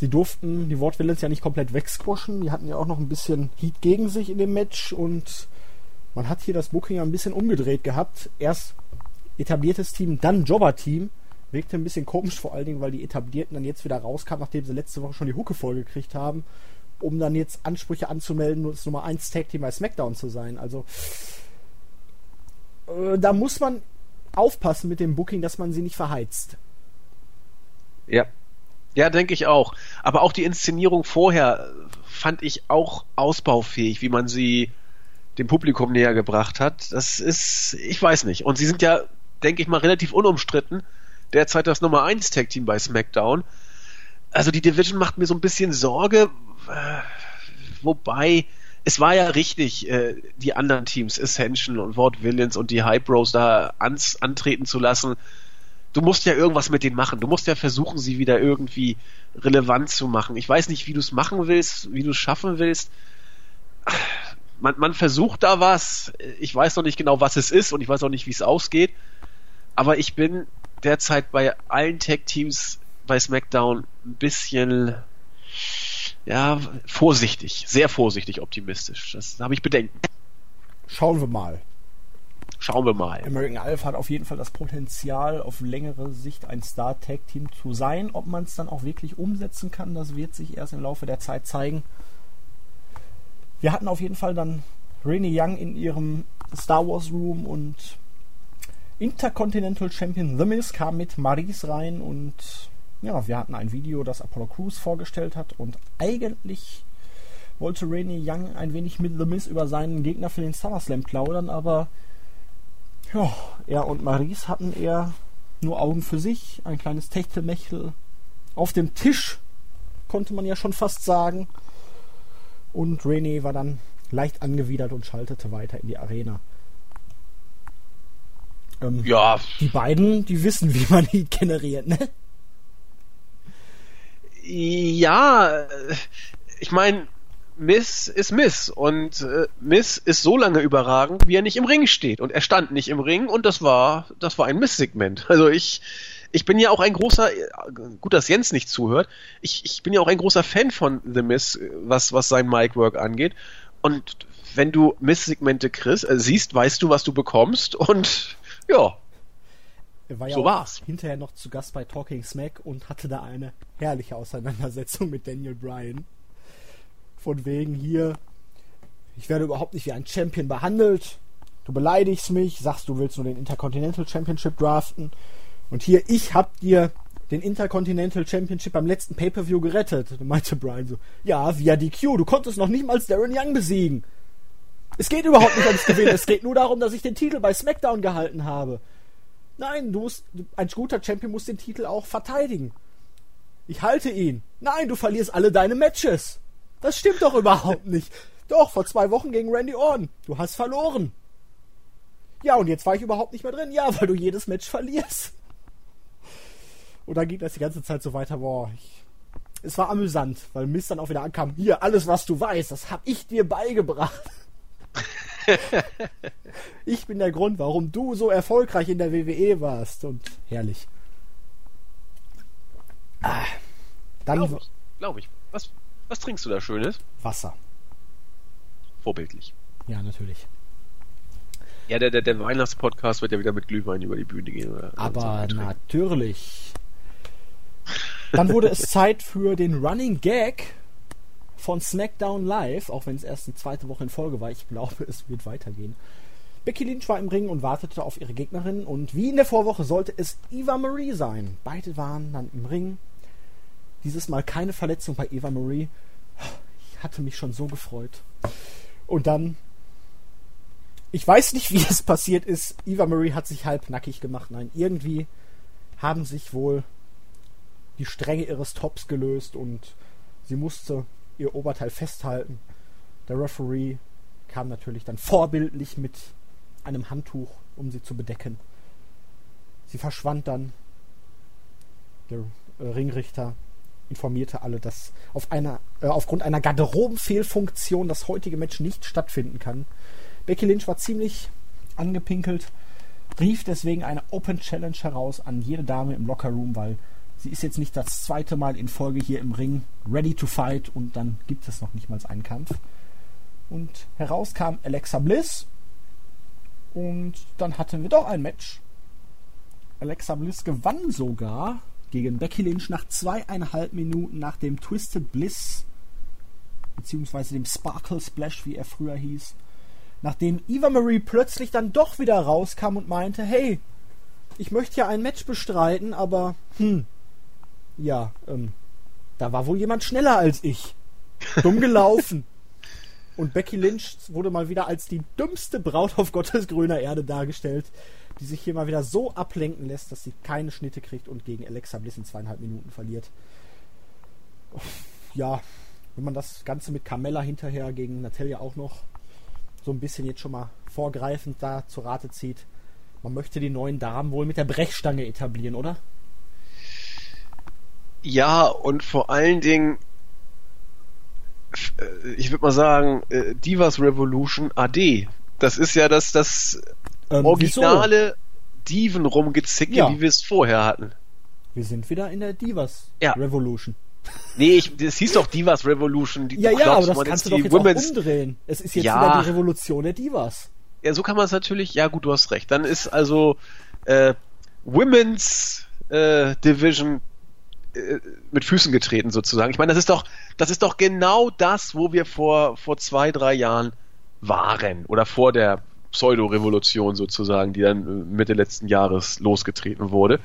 Sie durften die Wortwillens ja nicht komplett wegsquashen. Die hatten ja auch noch ein bisschen Heat gegen sich in dem Match und man hat hier das Booking ein bisschen umgedreht gehabt. Erst etabliertes Team, dann Jobber-Team. Wirkte ein bisschen komisch, vor allen Dingen, weil die Etablierten dann jetzt wieder rauskamen, nachdem sie letzte Woche schon die Hucke vollgekriegt haben, um dann jetzt Ansprüche anzumelden, das Nummer 1 Tag-Team bei SmackDown zu sein. Also äh, da muss man aufpassen mit dem Booking, dass man sie nicht verheizt. Ja, ja, denke ich auch. Aber auch die Inszenierung vorher fand ich auch ausbaufähig, wie man sie dem Publikum näher gebracht hat. Das ist, ich weiß nicht. Und sie sind ja, denke ich mal, relativ unumstritten. Derzeit das Nummer 1 Tag Team bei SmackDown. Also die Division macht mir so ein bisschen Sorge, äh, wobei es war ja richtig, äh, die anderen Teams, Ascension und Ward Villains und die Hype Bros da antreten zu lassen du musst ja irgendwas mit denen machen. Du musst ja versuchen, sie wieder irgendwie relevant zu machen. Ich weiß nicht, wie du es machen willst, wie du es schaffen willst. Man, man versucht da was. Ich weiß noch nicht genau, was es ist und ich weiß auch nicht, wie es ausgeht. Aber ich bin derzeit bei allen Tech-Teams bei SmackDown ein bisschen ja, vorsichtig, sehr vorsichtig optimistisch. Das habe ich Bedenken. Schauen wir mal. Schauen wir mal. American Alpha hat auf jeden Fall das Potenzial, auf längere Sicht ein Star-Tag-Team zu sein. Ob man es dann auch wirklich umsetzen kann, das wird sich erst im Laufe der Zeit zeigen. Wir hatten auf jeden Fall dann Renee Young in ihrem Star Wars Room und Intercontinental Champion The Miz kam mit Maris rein und ja, wir hatten ein Video, das Apollo Crews vorgestellt hat und eigentlich wollte Renee Young ein wenig mit The Miz über seinen Gegner für den SummerSlam plaudern, aber ja, er und Maries hatten eher nur Augen für sich, ein kleines Techtelmechtel auf dem Tisch, konnte man ja schon fast sagen. Und René war dann leicht angewidert und schaltete weiter in die Arena. Ähm, ja. Die beiden, die wissen, wie man Heat generiert, ne? Ja, ich meine, Miss ist Miss und äh, Miss ist so lange überragend, wie er nicht im Ring steht und er stand nicht im Ring und das war das war ein Miss-Segment. Also ich ich bin ja auch ein großer, gut, dass Jens nicht zuhört. Ich, ich bin ja auch ein großer Fan von The Miss, was was sein Mic-Work angeht. Und wenn du Miss-Segmente kriegst, äh, siehst, weißt du, was du bekommst und ja. Er war ja so war's. hinterher noch zu Gast bei Talking Smack und hatte da eine herrliche Auseinandersetzung mit Daniel Bryan. Von wegen hier, ich werde überhaupt nicht wie ein Champion behandelt. Du beleidigst mich, sagst, du willst nur den Intercontinental Championship draften. Und hier, ich hab dir den Intercontinental Championship beim letzten Pay-Per-View gerettet. Da meinte Brian so, ja, via DQ, du konntest noch nicht mal Darren Young besiegen. Es geht überhaupt nicht ums Gewinnen, es geht nur darum, dass ich den Titel bei SmackDown gehalten habe. Nein, du musst, ein guter Champion muss den Titel auch verteidigen. Ich halte ihn. Nein, du verlierst alle deine Matches. Das stimmt doch überhaupt nicht. Doch, vor zwei Wochen gegen Randy Orton. Du hast verloren. Ja, und jetzt war ich überhaupt nicht mehr drin. Ja, weil du jedes Match verlierst. Und dann ging das die ganze Zeit so weiter. Boah, ich, es war amüsant, weil Mist dann auch wieder ankam. Hier, alles, was du weißt, das hab ich dir beigebracht. ich bin der Grund, warum du so erfolgreich in der WWE warst. Und herrlich. Ah, dann. Glaube ich. Glaub ich. Was, was trinkst du da Schönes? Wasser. Vorbildlich. Ja, natürlich. Ja, der, der, der Weihnachtspodcast wird ja wieder mit Glühwein über die Bühne gehen. Oder Aber so natürlich. Dann wurde es Zeit für den Running Gag von SmackDown Live, auch wenn es erst eine zweite Woche in Folge war. Ich glaube, es wird weitergehen. Becky Lynch war im Ring und wartete auf ihre Gegnerin und wie in der Vorwoche sollte es Eva Marie sein. Beide waren dann im Ring dieses Mal keine Verletzung bei Eva Marie. Ich hatte mich schon so gefreut. Und dann, ich weiß nicht, wie es passiert ist. Eva Marie hat sich halb nackig gemacht. Nein, irgendwie haben sich wohl die Stränge ihres Tops gelöst und sie musste ihr Oberteil festhalten. Der Referee kam natürlich dann vorbildlich mit einem Handtuch, um sie zu bedecken. Sie verschwand dann. Der äh, Ringrichter informierte alle, dass auf einer, äh, aufgrund einer Garderobenfehlfunktion das heutige Match nicht stattfinden kann. Becky Lynch war ziemlich angepinkelt, rief deswegen eine Open Challenge heraus an jede Dame im Lockerroom, weil sie ist jetzt nicht das zweite Mal in Folge hier im Ring ready to fight und dann gibt es noch nicht mal einen Kampf. Und heraus kam Alexa Bliss und dann hatten wir doch ein Match. Alexa Bliss gewann sogar gegen Becky Lynch nach zweieinhalb Minuten nach dem Twisted Bliss, beziehungsweise dem Sparkle Splash, wie er früher hieß. Nachdem Eva Marie plötzlich dann doch wieder rauskam und meinte, hey, ich möchte ja ein Match bestreiten, aber hm, ja, ähm, da war wohl jemand schneller als ich. Dumm gelaufen. Und Becky Lynch wurde mal wieder als die dümmste Braut auf Gottes grüner Erde dargestellt, die sich hier mal wieder so ablenken lässt, dass sie keine Schnitte kriegt und gegen Alexa Bliss in zweieinhalb Minuten verliert. Ja, wenn man das Ganze mit Carmella hinterher gegen Natalia auch noch so ein bisschen jetzt schon mal vorgreifend da zur Rate zieht, man möchte die neuen Damen wohl mit der Brechstange etablieren, oder? Ja, und vor allen Dingen äh, ich würde mal sagen, äh, Divas Revolution AD. Das ist ja das, das ähm, originale Diven rumgezicke, ja. wie wir es vorher hatten. Wir sind wieder in der Divas ja. Revolution. Nee, ich, das hieß doch Divas Revolution. Die, ja, ja, aber das kannst du doch jetzt Women's... auch umdrehen. Es ist jetzt ja. wieder die Revolution der Divas. Ja, so kann man es natürlich. Ja, gut, du hast recht. Dann ist also äh, Women's äh, Division äh, mit Füßen getreten sozusagen. Ich meine, das ist doch, das ist doch genau das, wo wir vor, vor zwei, drei Jahren waren oder vor der Pseudo-Revolution sozusagen, die dann äh, Mitte letzten Jahres losgetreten wurde.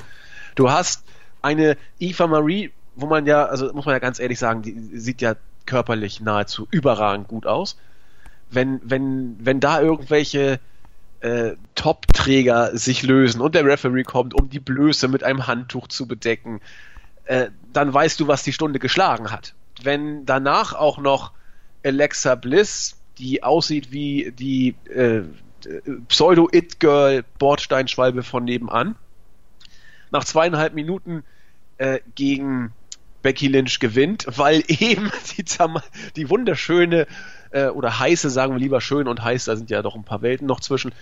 Du hast eine Eva Marie, wo man ja, also muss man ja ganz ehrlich sagen, die sieht ja körperlich nahezu überragend gut aus. Wenn, wenn, wenn da irgendwelche äh, Top-Träger sich lösen und der Referee kommt, um die Blöße mit einem Handtuch zu bedecken, äh, dann weißt du, was die Stunde geschlagen hat. Wenn danach auch noch Alexa Bliss, die aussieht wie die äh, Pseudo-It-Girl Bordsteinschwalbe von nebenan, nach zweieinhalb Minuten äh, gegen Becky Lynch gewinnt, weil eben die, die wunderschöne äh, oder heiße, sagen wir lieber schön und heiß, da sind ja doch ein paar Welten noch zwischen,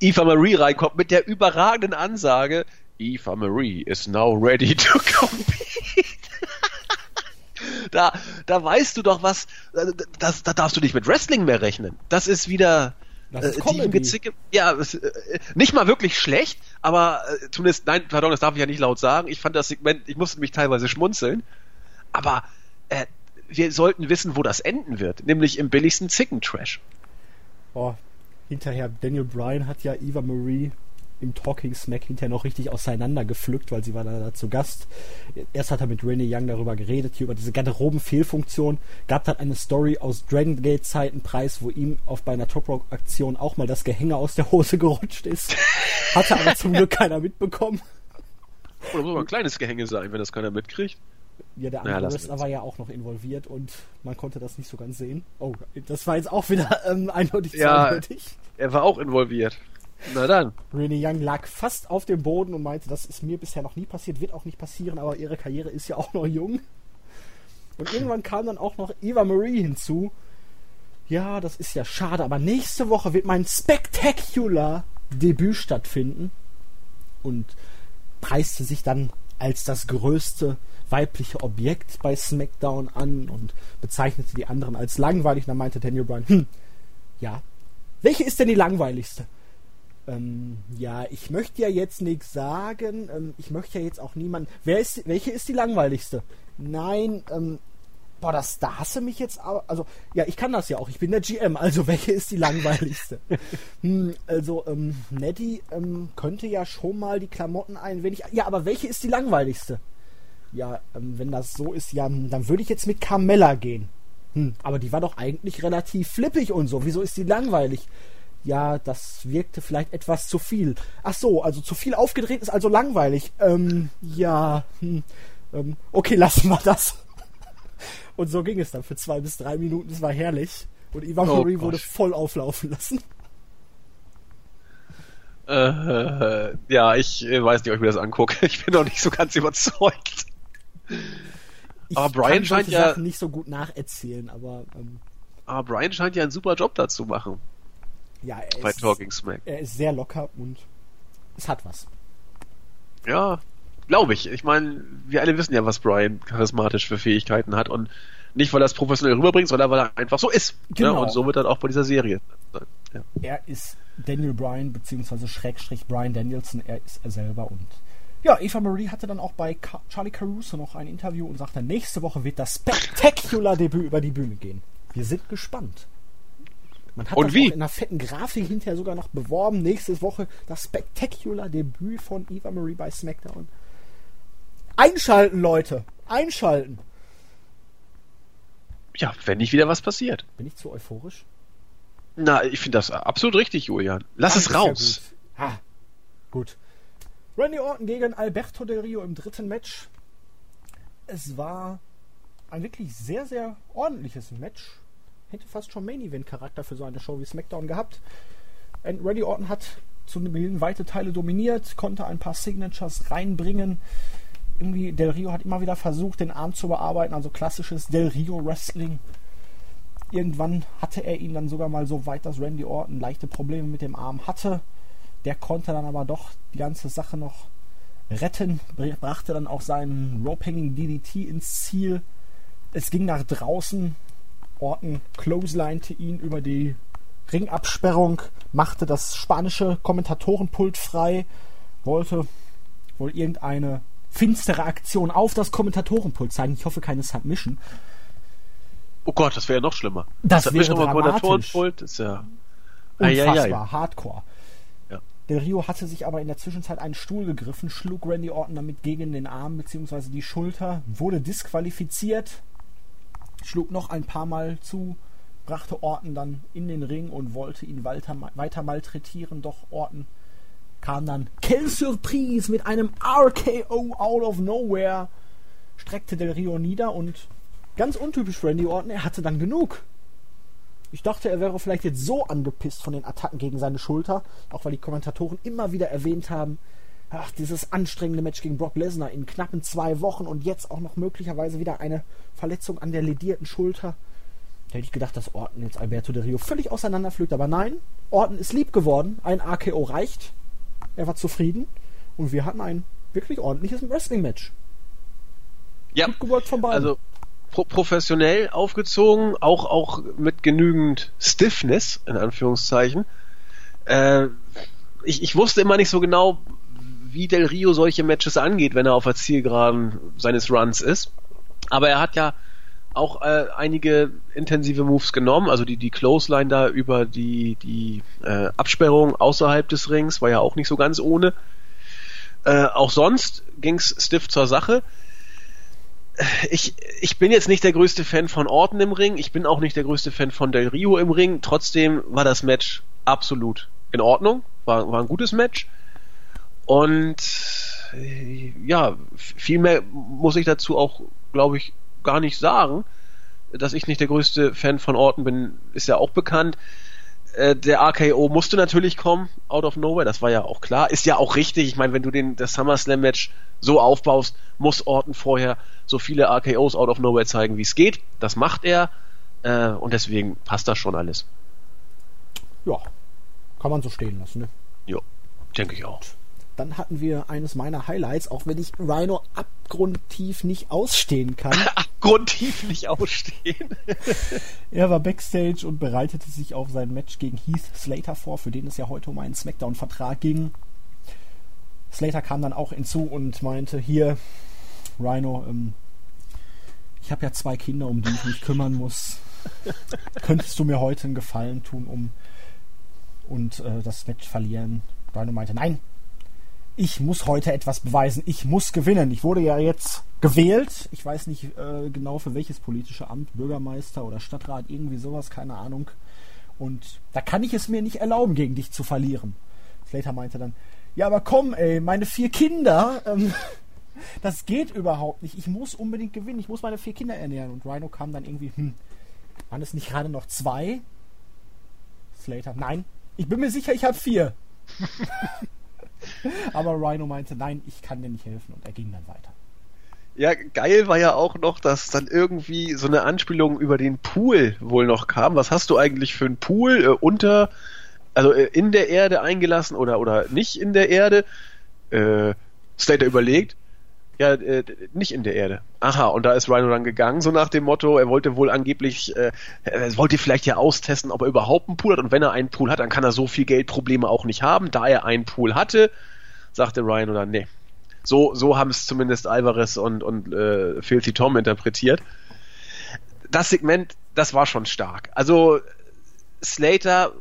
Eva Marie reinkommt mit der überragenden Ansage, Eva Marie is now ready to compete. da, da weißt du doch was, das, da darfst du nicht mit Wrestling mehr rechnen. Das ist wieder das ist äh, Gezicke. Ja, äh, nicht mal wirklich schlecht, aber äh, zumindest, nein, pardon, das darf ich ja nicht laut sagen. Ich fand das Segment, ich musste mich teilweise schmunzeln, aber äh, wir sollten wissen, wo das enden wird, nämlich im billigsten Zickentrash. Oh, hinterher, Daniel Bryan hat ja Eva Marie im Talking Smack hinterher noch richtig auseinandergepflückt, weil sie war da, da zu Gast. Erst hat er mit Renee Young darüber geredet, hier über diese Garderoben-Fehlfunktion. Gab dann eine Story aus Dragon Gate Zeiten Preis, wo ihm auf bei einer Top Rock Aktion auch mal das Gehänge aus der Hose gerutscht ist. Hatte aber zum Glück keiner mitbekommen. Oder muss mal ein kleines Gehänge sein, wenn das keiner mitkriegt. Ja, der andere naja, Wrestler war ja auch noch involviert und man konnte das nicht so ganz sehen. Oh, das war jetzt auch wieder ähm, eindeutig ja, eindeutig. Er war auch involviert. Na dann. Renee Young lag fast auf dem Boden und meinte, das ist mir bisher noch nie passiert, wird auch nicht passieren, aber ihre Karriere ist ja auch noch jung. Und irgendwann kam dann auch noch Eva Marie hinzu. Ja, das ist ja schade, aber nächste Woche wird mein Spectacular Debüt stattfinden. Und preiste sich dann als das größte weibliche Objekt bei SmackDown an und bezeichnete die anderen als langweilig. Und dann meinte Daniel Bryan, hm, ja, welche ist denn die langweiligste? Ähm, ja, ich möchte ja jetzt nichts sagen. Ähm, ich möchte ja jetzt auch niemanden. Wer ist, welche ist die langweiligste? Nein, ähm, boah, das, da hasse mich jetzt aber. Also, ja, ich kann das ja auch. Ich bin der GM. Also, welche ist die langweiligste? hm, also, ähm, Nettie ähm, könnte ja schon mal die Klamotten ein wenig. Ja, aber welche ist die langweiligste? Ja, ähm, wenn das so ist, ja, dann würde ich jetzt mit Carmella gehen. Hm, aber die war doch eigentlich relativ flippig und so. Wieso ist die langweilig? Ja, das wirkte vielleicht etwas zu viel. Ach so, also zu viel aufgedreht ist also langweilig. Ähm, ja, hm, ähm, okay, lassen wir das. Und so ging es dann für zwei bis drei Minuten. Es war herrlich. Und Eva oh, wurde voll auflaufen lassen. Äh, ja, ich weiß nicht, ob ich mir das angucke. Ich bin noch nicht so ganz überzeugt. Ich aber Brian scheint ja Sachen nicht so gut nacherzählen, aber ähm, aber Brian scheint ja einen super Job dazu machen. Ja, er bei ist, Talking Smack. Er ist sehr locker und es hat was. Ja, glaube ich. Ich meine, wir alle wissen ja, was Brian charismatisch für Fähigkeiten hat und nicht, weil er es professionell rüberbringt, sondern weil er einfach so ist. Ne? Genau. Ne? Und so wird er auch bei dieser Serie. Ja. Er ist Daniel Bryan, beziehungsweise Schrägstrich Brian Danielson, er ist er selber und ja, Eva Marie hatte dann auch bei Ka Charlie Caruso noch ein Interview und sagte, nächste Woche wird das Spectacular Debüt über die Bühne gehen. Wir sind gespannt. Man hat und das wie? in einer fetten Grafik hinterher sogar noch beworben. Nächste Woche das Spectacular Debüt von Eva Marie bei SmackDown. Einschalten, Leute! Einschalten! Ja, wenn nicht wieder was passiert. Bin ich zu euphorisch? Na, ich finde das absolut richtig, Julian. Lass Ach, es raus. Ja gut. Ha, gut. Randy Orton gegen Alberto Del Rio im dritten Match. Es war ein wirklich sehr, sehr ordentliches Match. Hätte fast schon Main Event Charakter für so eine Show wie SmackDown gehabt. Und Randy Orton hat zu Beginn weite Teile dominiert, konnte ein paar Signatures reinbringen. Irgendwie Del Rio hat immer wieder versucht, den Arm zu bearbeiten, also klassisches Del Rio Wrestling. Irgendwann hatte er ihn dann sogar mal so weit, dass Randy Orton leichte Probleme mit dem Arm hatte. Der konnte dann aber doch die ganze Sache noch retten, brachte dann auch seinen Rope Hanging DDT ins Ziel. Es ging nach draußen. Orton clotheslinete ihn über die Ringabsperrung, machte das spanische Kommentatorenpult frei, wollte wohl irgendeine finstere Aktion auf das Kommentatorenpult zeigen. Ich hoffe keine Submission. Oh Gott, das wäre ja noch schlimmer. Das Submission wäre. Kommentatorenpult ist ja unfassbar, Eieiei. hardcore. Del Rio hatte sich aber in der Zwischenzeit einen Stuhl gegriffen, schlug Randy Orton damit gegen den Arm bzw. die Schulter, wurde disqualifiziert, schlug noch ein paar Mal zu, brachte Orton dann in den Ring und wollte ihn weiter, weiter malträtieren, doch Orton kam dann, quelle Surprise, mit einem RKO out of nowhere, streckte Del Rio nieder und ganz untypisch für Randy Orton, er hatte dann genug. Ich dachte, er wäre vielleicht jetzt so angepisst von den Attacken gegen seine Schulter, auch weil die Kommentatoren immer wieder erwähnt haben, ach, dieses anstrengende Match gegen Brock Lesnar in knappen zwei Wochen und jetzt auch noch möglicherweise wieder eine Verletzung an der ledierten Schulter. Da hätte ich gedacht, dass Orton jetzt Alberto de Rio völlig auseinanderpflügt, aber nein, Orton ist lieb geworden, ein AKO reicht, er war zufrieden und wir hatten ein wirklich ordentliches Wrestling-Match. Ja, Gut geworkt von beiden. Also pro professionell aufgezogen, auch, auch mit genügend Stiffness, in Anführungszeichen. Äh, ich, ich wusste immer nicht so genau, wie Del Rio solche Matches angeht, wenn er auf der Zielgeraden seines Runs ist. Aber er hat ja auch äh, einige intensive Moves genommen, also die, die Clothesline da über die, die äh, Absperrung außerhalb des Rings war ja auch nicht so ganz ohne. Äh, auch sonst ging's stiff zur Sache. Ich, ich bin jetzt nicht der größte Fan von Orton im Ring, ich bin auch nicht der größte Fan von Del Rio im Ring, trotzdem war das Match absolut in Ordnung, war, war ein gutes Match. Und ja, viel mehr muss ich dazu auch, glaube ich, gar nicht sagen. Dass ich nicht der größte Fan von Orton bin, ist ja auch bekannt. Äh, der RKO musste natürlich kommen, out of nowhere, das war ja auch klar. Ist ja auch richtig. Ich meine, wenn du den, das SummerSlam Match so aufbaust, muss Orton vorher so viele RKOs out of nowhere zeigen, wie es geht. Das macht er. Äh, und deswegen passt das schon alles. Ja, kann man so stehen lassen, ne? Ja, denke ich auch. Dann hatten wir eines meiner Highlights, auch wenn ich Rhino abgrundtief nicht ausstehen kann. abgrundtief nicht ausstehen. er war backstage und bereitete sich auf sein Match gegen Heath Slater vor, für den es ja heute um einen Smackdown-Vertrag ging. Slater kam dann auch hinzu und meinte, hier, Rhino, ähm, ich habe ja zwei Kinder, um die ich mich kümmern muss. Könntest du mir heute einen Gefallen tun, um und äh, das Match verlieren? Rhino meinte, nein, ich muss heute etwas beweisen, ich muss gewinnen. Ich wurde ja jetzt gewählt, ich weiß nicht äh, genau für welches politische Amt, Bürgermeister oder Stadtrat, irgendwie sowas, keine Ahnung. Und da kann ich es mir nicht erlauben, gegen dich zu verlieren. Slater meinte dann, ja, aber komm, ey, meine vier Kinder, ähm, das geht überhaupt nicht. Ich muss unbedingt gewinnen, ich muss meine vier Kinder ernähren. Und Rhino kam dann irgendwie, hm, Waren es nicht gerade noch zwei? Slater, nein, ich bin mir sicher, ich habe vier. Aber Rhino meinte, nein, ich kann dir nicht helfen und er ging dann weiter. Ja, geil war ja auch noch, dass dann irgendwie so eine Anspielung über den Pool wohl noch kam. Was hast du eigentlich für einen Pool äh, unter, also äh, in der Erde eingelassen oder, oder nicht in der Erde? Äh, Slater überlegt, ja, äh, nicht in der Erde. Aha, und da ist Rhino dann gegangen, so nach dem Motto, er wollte wohl angeblich, äh, er wollte vielleicht ja austesten, ob er überhaupt einen Pool hat und wenn er einen Pool hat, dann kann er so viel Geldprobleme auch nicht haben. Da er einen Pool hatte, sagte Rhino dann, nee. So, so haben es zumindest Alvarez und, und äh, Filthy Tom interpretiert. Das Segment, das war schon stark. Also Slater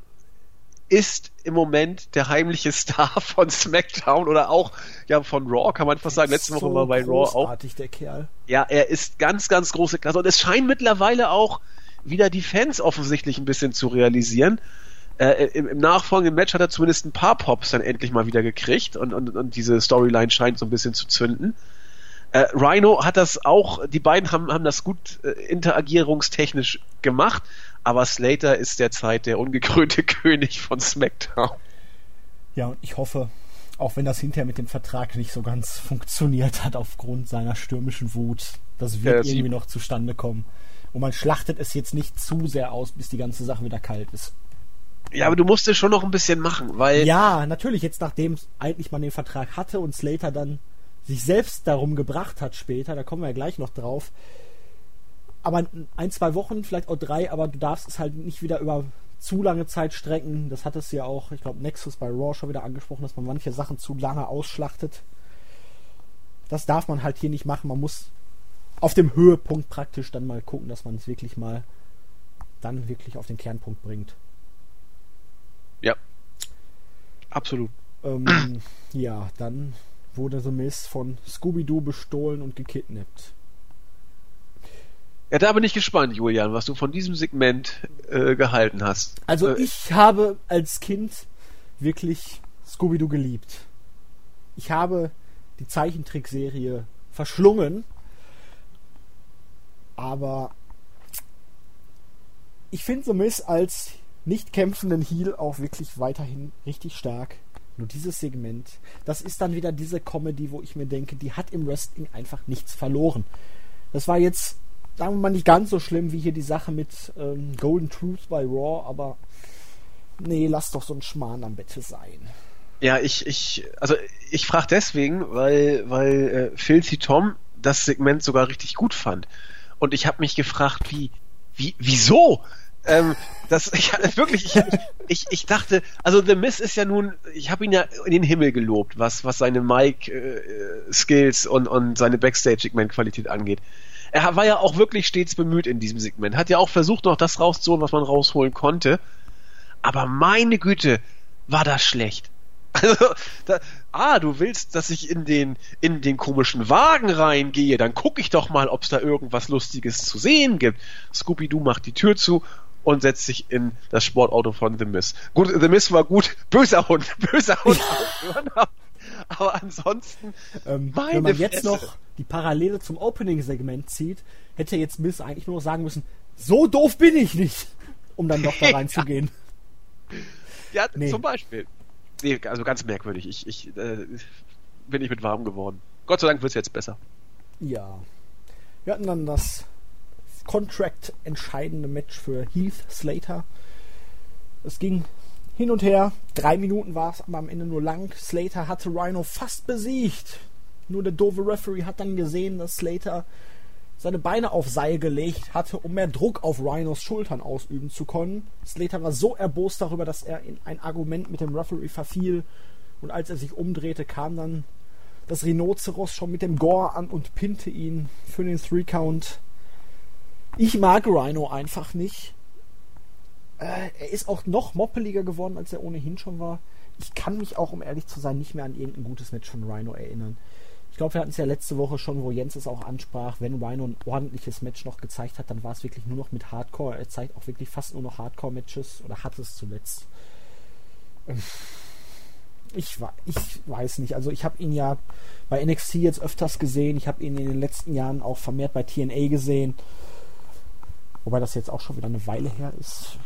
ist im Moment der heimliche Star von SmackDown oder auch ja von Raw, kann man fast sagen. Letzte Woche so war bei Raw auch. der Kerl. Ja, er ist ganz, ganz große Klasse. Und es scheint mittlerweile auch wieder die Fans offensichtlich ein bisschen zu realisieren. Äh, im, im, nachfolgenden Match hat er zumindest ein paar Pops dann endlich mal wieder gekriegt und, und, und diese Storyline scheint so ein bisschen zu zünden. Äh, Rhino hat das auch, die beiden haben, haben das gut äh, interagierungstechnisch gemacht, aber Slater ist derzeit der ungekrönte König von SmackDown. Ja, und ich hoffe, auch wenn das hinterher mit dem Vertrag nicht so ganz funktioniert hat aufgrund seiner stürmischen Wut, das wird ja, irgendwie noch zustande kommen. Und man schlachtet es jetzt nicht zu sehr aus, bis die ganze Sache wieder kalt ist. Ja, aber du musst es schon noch ein bisschen machen, weil. Ja, natürlich, jetzt nachdem eigentlich man den Vertrag hatte und Slater dann sich selbst darum gebracht hat später, da kommen wir ja gleich noch drauf. Aber ein, zwei Wochen, vielleicht auch drei, aber du darfst es halt nicht wieder über zu lange Zeit strecken. Das hat es ja auch, ich glaube, Nexus bei Raw schon wieder angesprochen, dass man manche Sachen zu lange ausschlachtet. Das darf man halt hier nicht machen. Man muss auf dem Höhepunkt praktisch dann mal gucken, dass man es wirklich mal dann wirklich auf den Kernpunkt bringt. Ja. Absolut. Ähm, ja, dann wurde The Miss von Scooby-Doo bestohlen und gekidnappt. Ja, da bin ich gespannt, Julian, was du von diesem Segment äh, gehalten hast. Also äh, ich habe als Kind wirklich Scooby-Doo geliebt. Ich habe die Zeichentrickserie verschlungen, aber ich finde The Miss als nicht kämpfenden Heel auch wirklich weiterhin richtig stark. Nur dieses Segment, das ist dann wieder diese Comedy, wo ich mir denke, die hat im Wrestling einfach nichts verloren. Das war jetzt, sagen wir mal, nicht ganz so schlimm wie hier die Sache mit ähm, Golden Truth bei Raw, aber nee, lass doch so ein Schmarrn am Bette sein. Ja, ich, ich, also ich frage deswegen, weil, weil äh, Filthy Tom das Segment sogar richtig gut fand. Und ich habe mich gefragt, wie, wie, wieso? ähm, das, ich wirklich, ich, ich, ich dachte, also The Miss ist ja nun, ich habe ihn ja in den Himmel gelobt, was, was seine Mic-Skills äh, und, und seine Backstage-Segment-Qualität angeht. Er war ja auch wirklich stets bemüht in diesem Segment, hat ja auch versucht, noch das rauszuholen, was man rausholen konnte. Aber meine Güte, war das schlecht. Also, da, ah, du willst, dass ich in den, in den komischen Wagen reingehe, dann gucke ich doch mal, ob es da irgendwas Lustiges zu sehen gibt. Scooby-Doo macht die Tür zu und setzt sich in das Sportauto von The Miss. Gut, The Miss war gut, böser Hund, böser Hund. aber ansonsten, ähm, wenn man jetzt Fresse. noch die Parallele zum Opening-Segment zieht, hätte jetzt Miss eigentlich nur noch sagen müssen, so doof bin ich nicht, um dann doch da reinzugehen. ja, nee. zum Beispiel. Nee, also ganz merkwürdig. Ich, ich äh, bin nicht mit warm geworden. Gott sei Dank wird es jetzt besser. Ja. Wir hatten dann das Contract entscheidende Match für Heath Slater. Es ging hin und her. Drei Minuten war es aber am Ende nur lang. Slater hatte Rhino fast besiegt. Nur der doofe Referee hat dann gesehen, dass Slater seine Beine auf Seil gelegt hatte, um mehr Druck auf Rhinos Schultern ausüben zu können. Slater war so erbost darüber, dass er in ein Argument mit dem Referee verfiel. Und als er sich umdrehte, kam dann das Rhinoceros schon mit dem Gore an und pinte ihn für den Three Count. Ich mag Rhino einfach nicht. Äh, er ist auch noch moppeliger geworden, als er ohnehin schon war. Ich kann mich auch, um ehrlich zu sein, nicht mehr an irgendein gutes Match von Rhino erinnern. Ich glaube, wir hatten es ja letzte Woche schon, wo Jens es auch ansprach, wenn Rhino ein ordentliches Match noch gezeigt hat, dann war es wirklich nur noch mit Hardcore. Er zeigt auch wirklich fast nur noch Hardcore-Matches oder hat es zuletzt. Ich, ich weiß nicht. Also ich habe ihn ja bei NXT jetzt öfters gesehen. Ich habe ihn in den letzten Jahren auch vermehrt bei TNA gesehen Wobei das jetzt auch schon wieder eine Weile her ist.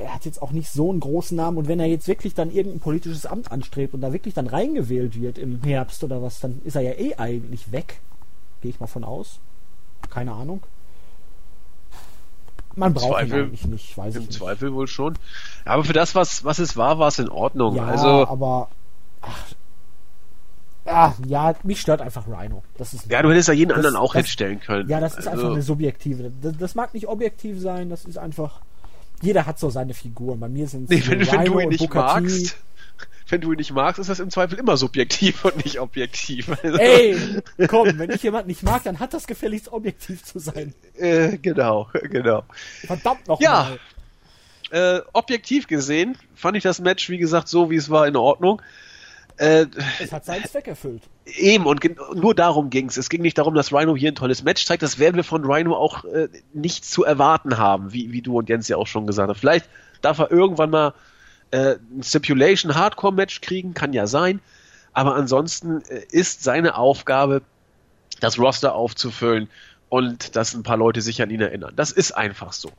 Er hat jetzt auch nicht so einen großen Namen und wenn er jetzt wirklich dann irgendein politisches Amt anstrebt und da wirklich dann reingewählt wird im Herbst oder was, dann ist er ja eh eigentlich weg. Gehe ich mal von aus. Keine Ahnung. Man Im braucht Zweifel- ihn eigentlich nicht, weiß ich Im nicht. Zweifel wohl schon. Aber für das, was, was es war, war es in Ordnung. Ja, also, aber ach, ah, ja, mich stört einfach Rhino. Das ist ja, du hättest ja jeden Das- anderen auch das- hinstellen können. Ja, das ist einfach also, eine subjektive. Das, das mag nicht objektiv sein, das ist einfach. Jeder hat so seine Figuren. Bei mir sind es Nee, wenn, wenn du ihn und nicht magst, wenn du ihn nicht magst, ist das im Zweifel immer subjektiv und nicht objektiv. Also, Ey, komm, wenn ich jemanden nicht mag, dann hat das gefälligst objektiv zu sein. Äh, genau, genau. Verdammt noch Ja. mal. Äh, objektiv gesehen fand ich das Match, wie gesagt, so wie es war, in Ordnung. Äh, Es hat seinen Zweck erfüllt. eben, und nur darum ging es. Es ging nicht darum, dass Rhino hier ein tolles Match zeigt. Das werden wir von Rhino auch äh, nicht zu erwarten haben, wie, wie du und Jens ja auch schon gesagt haben. Vielleicht darf er irgendwann mal äh, ein Stipulation Hardcore Match kriegen, kann ja sein. Aber ansonsten äh, ist seine Aufgabe, das Roster aufzufüllen und dass ein paar Leute sich an ihn erinnern. Das ist einfach so.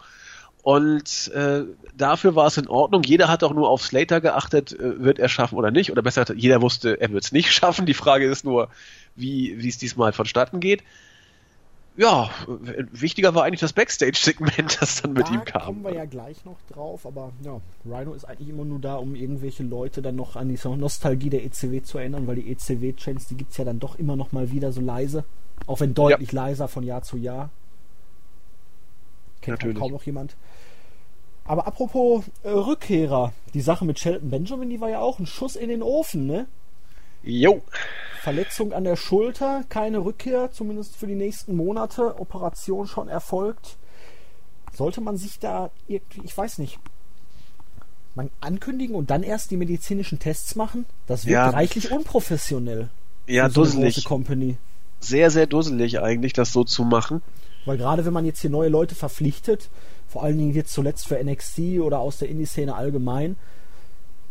Und äh, dafür war es in Ordnung. Jeder hat auch nur auf Slater geachtet, äh, wird er schaffen oder nicht. Oder besser, gesagt, jeder wusste, er wird es nicht schaffen. Die Frage ist nur, wie es diesmal vonstatten geht. Ja, wichtiger war eigentlich das Backstage-Segment, das dann mit da ihm kam. kommen wir ja gleich noch drauf, aber ja, Rhino ist eigentlich immer nur da, um irgendwelche Leute dann noch an die Nostalgie der ECW zu erinnern, weil die ECW-Chants, die gibt's ja dann doch immer noch mal wieder so leise. Auch wenn deutlich leiser von Jahr zu Jahr. Kennt Natürlich. kaum noch jemand. Aber apropos äh, Rückkehrer, die Sache mit Shelton Benjamin, die war ja auch ein Schuss in den Ofen, ne? Jo, Verletzung an der Schulter, keine Rückkehr, zumindest für die nächsten Monate. Operation schon erfolgt. Sollte man sich da irgendwie, ich weiß nicht, man ankündigen und dann erst die medizinischen Tests machen? Das wird Ja. reichlich unprofessionell. ja, so dusselig. große Company. Sehr, sehr dusselig eigentlich, das so zu machen. Weil gerade wenn man jetzt hier neue Leute verpflichtet, vor allen Dingen jetzt zuletzt für NXT oder aus der Indie-Szene allgemein,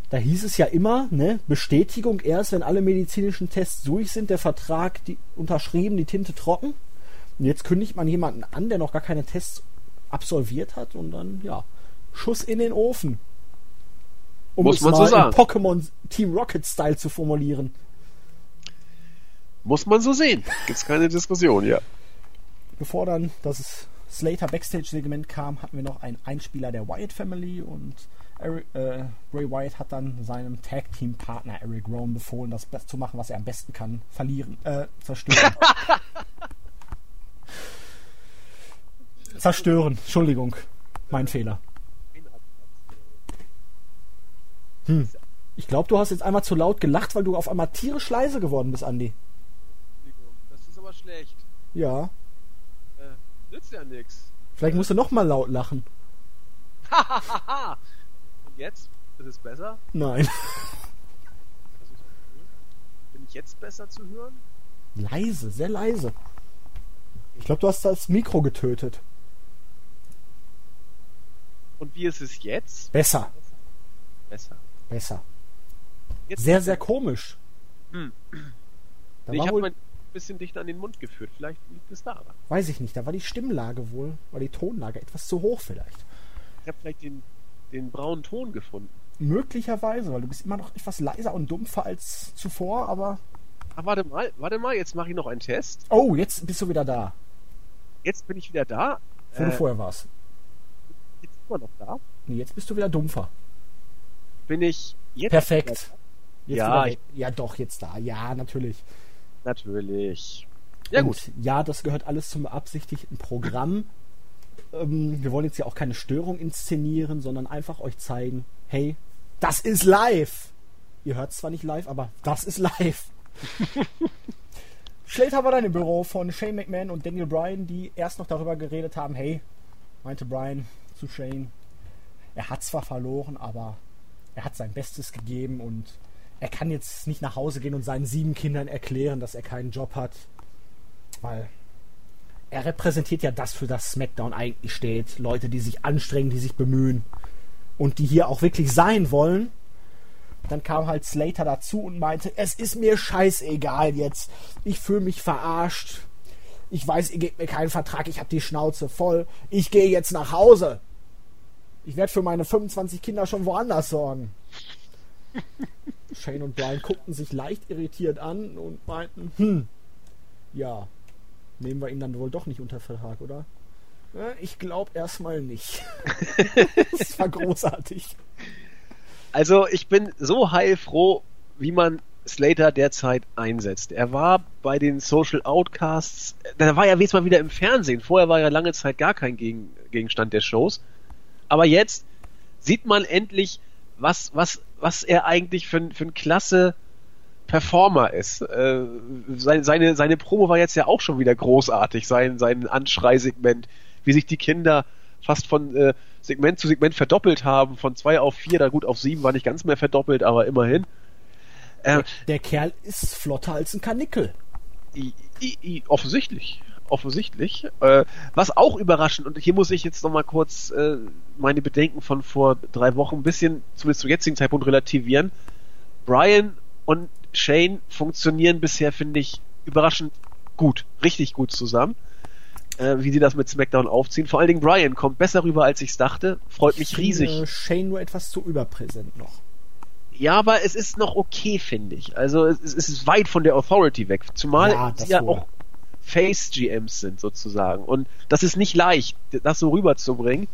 da hieß es ja immer, ne, Bestätigung erst, wenn alle medizinischen Tests durch sind, der Vertrag die, unterschrieben, die Tinte trocken. Und jetzt kündigt man jemanden an, der noch gar keine Tests absolviert hat und dann, ja, Schuss in den Ofen. Um Muss es man so sagen. Pokémon Team Rocket Style zu formulieren. Muss man so sehen. Gibt's keine Diskussion, ja. Bevor dann das Slater Backstage-Segment kam, hatten wir noch einen Einspieler der Wyatt Family und Eric, äh, Bray Wyatt hat dann seinem Tag-Team-Partner Eric Rowan befohlen, das zu machen, was er am besten kann: verlieren, äh, zerstören. zerstören, Entschuldigung, mein Fehler. Hm. Ich glaube, du hast jetzt einmal zu laut gelacht, weil du auf einmal tierisch leise geworden bist, Andy. Das ist aber schlecht. Ja. Nützt ja nix. Vielleicht musst du noch mal laut lachen. Und jetzt? Ist es besser? Nein. Bin ich jetzt besser zu hören? Leise, sehr leise. Ich glaube, du hast das Mikro getötet. Und wie ist es jetzt? Besser, Besser. besser. Jetzt Sehr, sehr komisch. Hm. Da Nee, ich habe mein ein bisschen dichter an den Mund geführt. Vielleicht liegt es daran. weiß ich nicht, da war die Stimmlage wohl, war die Tonlage etwas zu hoch vielleicht. Ich habe vielleicht den, den braunen Ton gefunden. Möglicherweise, weil du bist immer noch etwas leiser und dumpfer als zuvor, aber... Ah, warte mal, warte mal, jetzt mache ich noch einen Test. Oh, jetzt bist du wieder da, Jetzt bin ich wieder da. wo du Äh, vorher warst. jetzt immer noch da. Nee, jetzt bist du wieder dumpfer. Bin ich jetzt Perfekt. Jetzt Ja, ja, doch, jetzt da. Ja, natürlich. Natürlich. Ja Und gut. Ja, das gehört alles zum beabsichtigten Programm. Ähm, wir wollen jetzt ja auch keine Störung inszenieren, sondern einfach euch zeigen, hey, das ist live. Ihr hört zwar nicht live, aber das ist live. Slater war dann im Büro von Shane McMahon und Daniel Bryan, die erst noch darüber geredet haben, hey, meinte Bryan zu Shane, er hat zwar verloren, aber er hat sein Bestes gegeben und er kann jetzt nicht nach Hause gehen und seinen sieben Kindern erklären, dass er keinen Job hat, weil er repräsentiert ja das, für das SmackDown eigentlich steht. Leute, die sich anstrengen, die sich bemühen und die hier auch wirklich sein wollen. Dann kam halt Slater dazu und meinte, es ist mir scheißegal jetzt. Ich fühle mich verarscht. Ich weiß, ihr gebt mir keinen Vertrag, ich habe die Schnauze voll. Ich gehe jetzt nach Hause. Ich werde für meine 25 Kinder schon woanders sorgen. Shane und Brian guckten sich leicht irritiert an und meinten, hm, ja, nehmen wir ihn dann wohl doch nicht unter Vertrag, oder? Ich glaube erstmal nicht. das war großartig. Also ich bin so heilfroh, wie man Slater derzeit einsetzt. Er war bei den Social Outcasts, da war er jetzt mal wieder im Fernsehen. Vorher war er lange Zeit gar kein Gegenstand der Shows. Aber jetzt sieht man endlich, was, was, was er eigentlich für, für ein klasse Performer ist. Äh, seine, seine, seine Promo war jetzt ja auch schon wieder großartig, sein, sein Anschreisegment, wie sich die Kinder fast von äh, Segment zu Segment verdoppelt haben, von zwei auf vier, da gut auf sieben war nicht ganz mehr verdoppelt, aber immerhin. Äh, der, der, Kerl ist flotter als ein Kanickel. I, I, I, offensichtlich. Offensichtlich. Äh, was auch überraschend, und hier muss ich jetzt nochmal kurz äh, meine Bedenken von vor drei Wochen ein bisschen, zumindest zum jetzigen Zeitpunkt, relativieren. Brian und Shane funktionieren bisher, finde ich, überraschend gut, richtig gut zusammen äh, wie sie das mit SmackDown aufziehen. Vor allen Dingen Brian kommt besser rüber, als ich dachte. Freut mich riesig. Finde Shane nur etwas zu überpräsent noch. Ja, aber es ist noch okay, finde ich. Also es, es, ist weit von der Authority weg. Zumal ja, sie ja auch Face GMs sind sozusagen. Und das ist nicht leicht, das so rüberzubringen.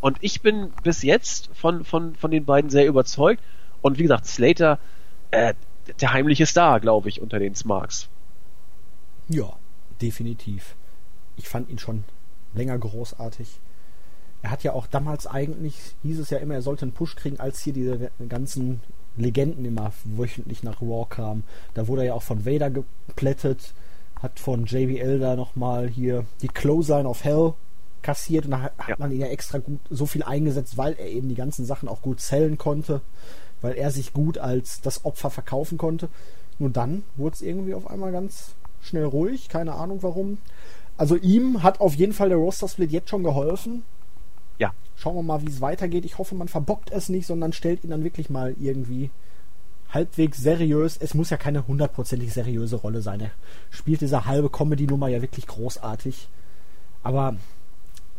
Und ich bin bis jetzt von, von, von den beiden sehr überzeugt. Und wie gesagt, Slater, äh, der heimliche Star, glaube ich, unter den Smarks. Ja, definitiv ich fand ihn schon länger großartig. Er hat ja auch damals eigentlich, hieß es ja immer, er sollte einen Push kriegen, als hier diese ganzen Legenden immer wöchentlich nach Raw kamen. Da wurde er ja auch von Vader geplättet, hat von JBL da nochmal hier die Clothesline of Hell kassiert und da hat ja. man ihn ja extra gut so viel eingesetzt, weil er eben die ganzen Sachen auch gut zählen konnte, weil er sich gut als das Opfer verkaufen konnte. Nur dann wurde es irgendwie auf einmal ganz schnell ruhig, keine Ahnung warum. Also ihm hat auf jeden Fall der Roster Split jetzt schon geholfen. Ja. Schauen wir mal, wie es weitergeht. Ich hoffe, man verbockt es nicht, sondern stellt ihn dann wirklich mal irgendwie halbwegs seriös. Es muss ja keine hundertprozentig seriöse Rolle sein. Er spielt diese halbe Comedy-Nummer ja wirklich großartig. Aber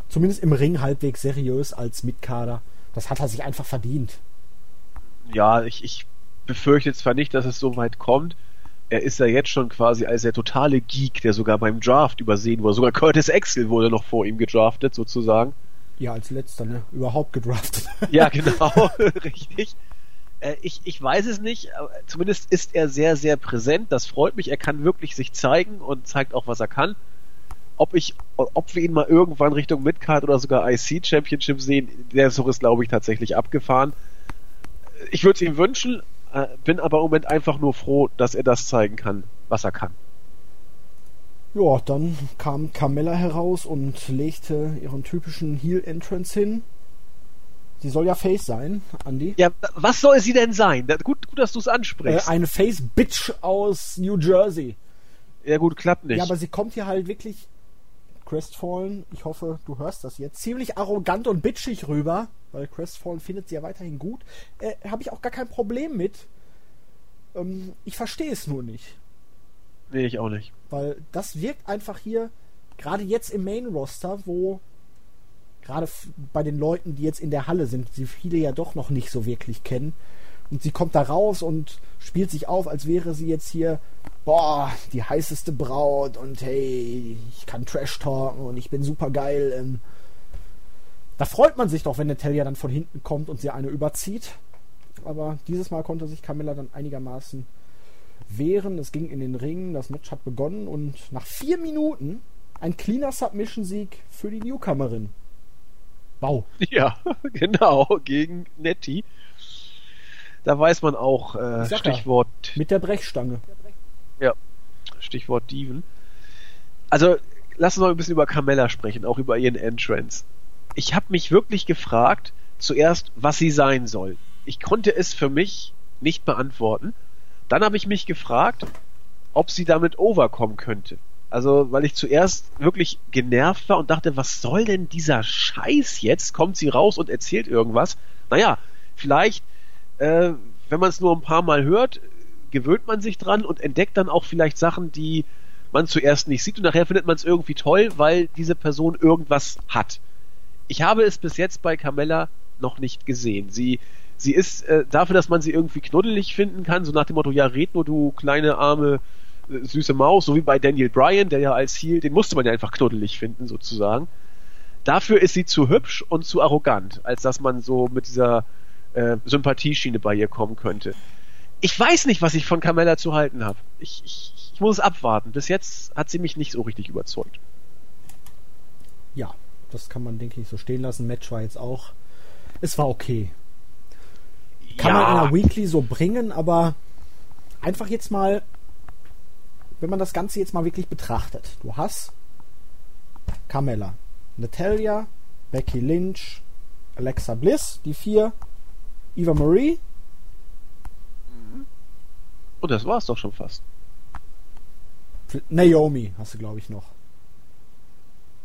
zumindest im Ring halbwegs seriös als Mitkader. Das hat er sich einfach verdient. Ja, ich, ich befürchte zwar nicht, dass es so weit kommt, er ist ja jetzt schon quasi als der totale Geek, der sogar beim Draft übersehen wurde. Sogar Curtis Axel wurde noch vor ihm gedraftet, sozusagen. Ja, als letzter, ne? Überhaupt gedraftet. Ja, genau, richtig. Äh, ich, ich weiß es nicht, zumindest ist er sehr, sehr präsent. Das freut mich. Er kann wirklich sich zeigen und zeigt auch, was er kann. Ob ich, ob wir ihn mal irgendwann Richtung Midcard oder sogar IC Championship sehen, der Zug ist, glaube ich, tatsächlich abgefahren. Ich würde es ihm wünschen, äh, bin aber im Moment einfach nur froh, dass er das zeigen kann, was er kann. Ja, dann kam Carmella heraus und legte ihren typischen Heel-Entrance hin. Sie soll ja Face sein, Andy. Ja, was soll sie denn sein? Gut, gut dass du es ansprichst. Äh, eine Face-Bitch aus New Jersey. Ja gut, klappt nicht. Ja, aber sie kommt hier halt wirklich Crestfallen, ich hoffe, du hörst das jetzt, ziemlich arrogant und bitchig rüber, weil Crestfallen findet sie ja weiterhin gut. Äh, Habe ich auch gar kein Problem mit. Ähm, ich verstehe es nur nicht. Nee, ich auch nicht. Weil das wirkt einfach hier, gerade jetzt im Main-Roster, wo gerade bei den Leuten, die jetzt in der Halle sind, sie viele ja doch noch nicht so wirklich kennen. Und sie kommt da raus und spielt sich auf, als wäre sie jetzt hier boah, die heißeste Braut und hey, ich kann Trash talken und ich bin super geil. Ähm, da freut man sich doch, wenn Natalia dann von hinten kommt und sie eine überzieht. Aber dieses Mal konnte sich Camilla dann einigermaßen wehren. Es ging in den Ring, das Match hat begonnen und nach vier Minuten ein cleaner Submission-Sieg für die Newcomerin. Wow. Ja, genau, gegen Nettie. Da weiß man auch, äh, Stichwort. Mit der Brechstange. Ja, Stichwort Diven. Also, lass uns mal ein bisschen über Carmella sprechen, auch über ihren Entrance. Ich habe mich wirklich gefragt, zuerst, was sie sein soll. Ich konnte es für mich nicht beantworten. Dann habe ich mich gefragt, ob sie damit overkommen könnte. Also, weil ich zuerst wirklich genervt war und dachte, was soll denn dieser Scheiß jetzt? Kommt sie raus und erzählt irgendwas? Naja, vielleicht, äh, wenn man es nur ein paar Mal hört, gewöhnt man sich dran und entdeckt dann auch vielleicht Sachen, die man zuerst nicht sieht und nachher findet man es irgendwie toll, weil diese Person irgendwas hat. Ich habe es bis jetzt bei Carmella noch nicht gesehen. Sie, sie ist äh, dafür, dass man sie irgendwie knuddelig finden kann, so nach dem Motto, ja, red nur, du kleine, arme, süße Maus, so wie bei Daniel Bryan, der ja als Heel, den musste man ja einfach knuddelig finden, sozusagen. Dafür ist sie zu hübsch und zu arrogant, als dass man so mit dieser äh, Sympathieschiene bei ihr kommen könnte. Ich weiß nicht, was ich von Carmella zu halten habe. Ich, ich, ich muss es abwarten. Bis jetzt hat sie mich nicht so richtig überzeugt. Ja, das kann man, denke ich, so stehen lassen. Match war jetzt auch. Es war okay. Kann ja. man in einer Weekly so bringen, aber einfach jetzt mal, wenn man das Ganze jetzt mal wirklich betrachtet. Du hast Carmella, Natalia, Becky Lynch, Alexa Bliss, die vier, Eva Marie. Und oh, das war's doch schon fast. Naomi hast du, glaube ich, noch.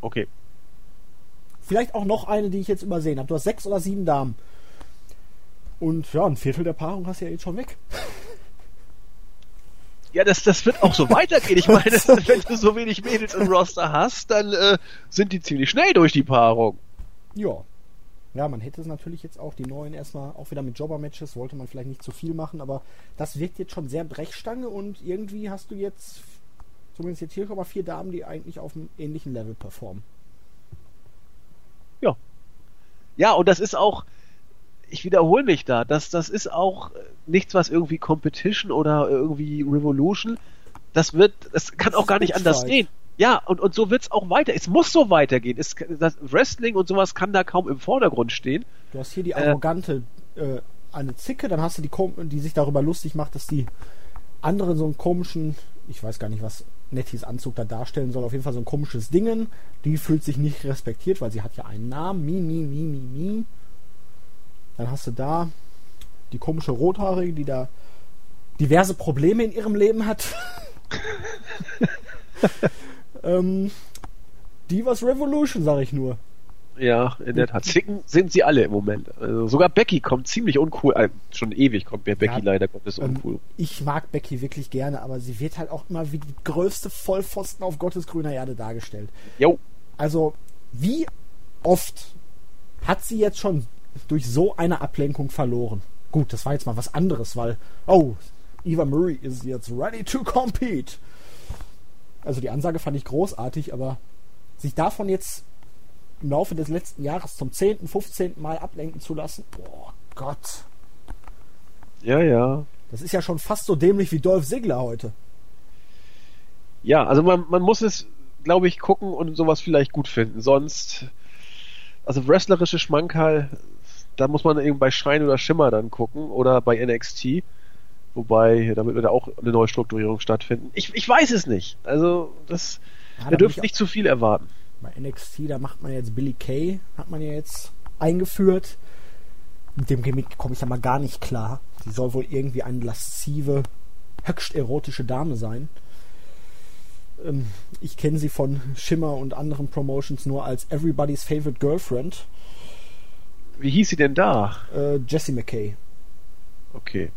Okay. Vielleicht auch noch eine, die ich jetzt übersehen habe. Du hast sechs oder sieben Damen. Und ja, ein Viertel der Paarung hast du ja jetzt schon weg. Ja, das, das wird auch so weitergehen. Ich meine, wenn du so wenig Mädels im Roster hast, dann äh, sind die ziemlich schnell durch die Paarung. Ja. Ja, man hätte es natürlich jetzt auch die neuen erstmal auch wieder mit Jobber-Matches, wollte man vielleicht nicht zu viel machen, aber das wirkt jetzt schon sehr Brechstange und irgendwie hast du jetzt, zumindest jetzt hier schon mal vier Damen, die eigentlich auf einem ähnlichen Level performen. Ja. Ja, und das ist auch, ich wiederhole mich da, das, das ist auch nichts, was irgendwie Competition oder irgendwie Revolution, das wird, das kann das auch gar nicht anders gehen. Ja, und, und so wird's auch weiter. Es muss so weitergehen. Es, das Wrestling und sowas kann da kaum im Vordergrund stehen. Du hast hier die äh, arrogante äh, eine Zicke, dann hast du die, die sich darüber lustig macht, dass die anderen so einen komischen, ich weiß gar nicht, was Nettis Anzug da darstellen soll, auf jeden Fall so ein komisches Dingen. Die fühlt sich nicht respektiert, weil sie hat ja einen Namen. Mi, mi, mi, mi, mi. Dann hast du da die komische Rothaarige, die da diverse Probleme in ihrem Leben hat. ähm, Divas Revolution, sage ich nur. Ja, in der Tat. Zicken sind sie alle im Moment. Also sogar Becky kommt ziemlich uncool. Äh, schon ewig kommt mir Becky ja, leider Gottes ähm, uncool. Ähm, ich mag Becky wirklich gerne, aber sie wird halt auch immer wie die größte Vollpfosten auf Gottes grüner Erde dargestellt. Jo. Also, wie oft hat sie jetzt schon durch so eine Ablenkung verloren? Gut, das war jetzt mal was anderes, weil, oh, Eva Murray is jetzt ready to compete. Also die Ansage fand ich großartig, aber sich davon jetzt im Laufe des letzten Jahres zum 10., 15. Mal ablenken zu lassen, boah Gott. Ja, ja. Das ist ja schon fast so dämlich wie Dolph Ziggler heute. Ja, also man, man muss es, glaube ich, gucken und sowas vielleicht gut finden. Sonst, also wrestlerische Schmankerl, da muss man eben bei Schein oder Schimmer dann gucken oder bei NXT. Wobei, damit wird ja auch eine Neustrukturierung stattfinden. Ich, ich weiß es nicht. Also, das, ja, wir dürfen nicht zu viel erwarten. Bei NXT, da macht man jetzt Billy Kay, hat man ja jetzt eingeführt. Mit dem Gimmick komme ich ja mal gar nicht klar. Sie soll wohl irgendwie eine laszive, höchst erotische Dame sein. Ähm, ich kenne sie von Shimmer und anderen Promotions nur als Everybody's Favorite Girlfriend. Wie hieß sie denn da? Äh, Jessie McKay. Okay.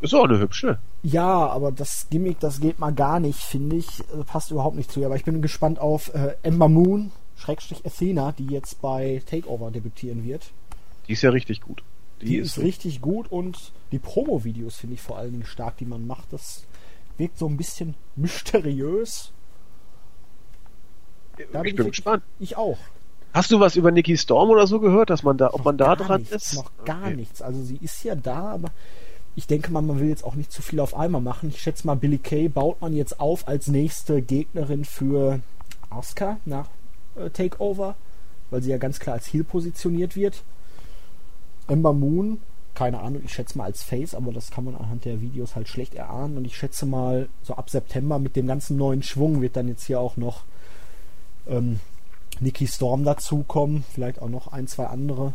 Ist auch eine hübsche. Ja, aber das Gimmick, das geht mal gar nicht, finde ich. Äh, passt überhaupt nicht zu ihr. Aber ich bin gespannt auf äh, Ember Moon, Schrägstrich Athena, die jetzt bei Takeover debütieren wird. Die ist ja richtig gut. Die, die ist, ist richtig gut und die Promo-Videos finde ich vor allen Dingen stark, die man macht. Das wirkt so ein bisschen mysteriös. Da ich bin, bin gespannt. Ich auch. Hast du was über Nikki Storm oder so gehört, dass man da, ob man da dran nichts, ist? Noch gar okay. nichts. Also sie ist ja da, aber ich denke mal, man will jetzt auch nicht zu viel auf einmal machen. Ich schätze mal, Billy Kay baut man jetzt auf als nächste Gegnerin für Asuka nach äh, Takeover, weil sie ja ganz klar als Heel positioniert wird. Ember Moon, keine Ahnung, ich schätze mal als Face, aber das kann man anhand der Videos halt schlecht erahnen. Und ich schätze mal, so ab September mit dem ganzen neuen Schwung wird dann jetzt hier auch noch ähm, Nikki Storm dazukommen, vielleicht auch noch ein, zwei andere.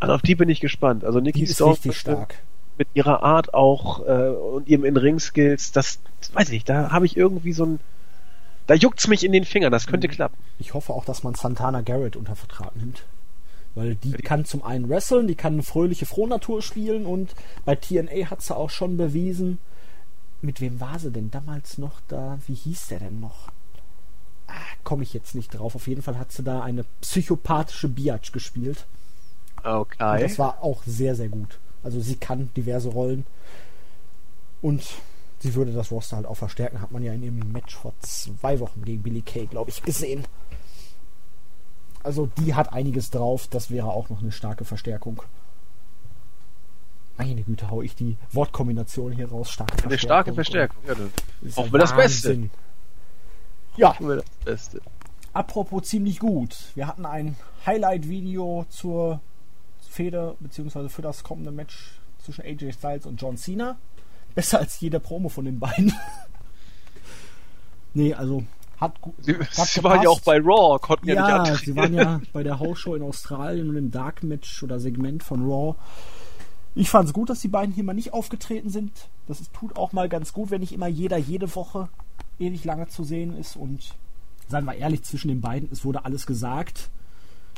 Also auf die bin ich gespannt. Also Nikki Storm ist richtig stark. Mit ihrer Art auch äh, und ihrem In-Ring-Skills, das, das weiß ich nicht, da habe ich irgendwie so ein da juckt's mich in den Fingern, das könnte mhm. klappen. Ich hoffe auch, dass man Santana Garrett unter Vertrag nimmt. Weil die kann zum einen wresteln, die kann eine fröhliche Frohnatur spielen und bei TNA hat sie auch schon bewiesen, mit wem war sie denn damals noch da? Wie hieß der denn noch? Ah, Komme ich jetzt nicht drauf. Auf jeden Fall hat sie da eine psychopathische Biatch gespielt. Okay. Und das war auch sehr, sehr gut. Also sie kann diverse Rollen. Und sie würde das Roster halt auch verstärken. Hat man ja in ihrem Match vor zwei Wochen gegen Billy Kay, glaube ich, gesehen. Also die hat einiges drauf. Das wäre auch noch eine starke Verstärkung. Meine Güte, hau ich die Wortkombination hier raus. Starke Eine starke Verstärkung. Ja, wir das Beste. Ja, das Beste. apropos ziemlich gut. Wir hatten ein Highlight-Video zur Fehde, beziehungsweise für das kommende Match zwischen AJ Styles und John Cena. Besser als jeder Promo von den beiden. nee, also hat gut. Sie, sie waren ja auch bei Raw, konnten ja, Ja, nicht antreten. sie waren ja bei der House-Show in Australien und im Dark-Match oder Segment von Raw. Ich fand es gut, dass die beiden hier mal nicht aufgetreten sind. Das ist, tut auch mal ganz gut, wenn nicht immer jeder jede Woche ewig lange zu sehen ist. Und seien wir ehrlich, zwischen den beiden, es wurde alles gesagt.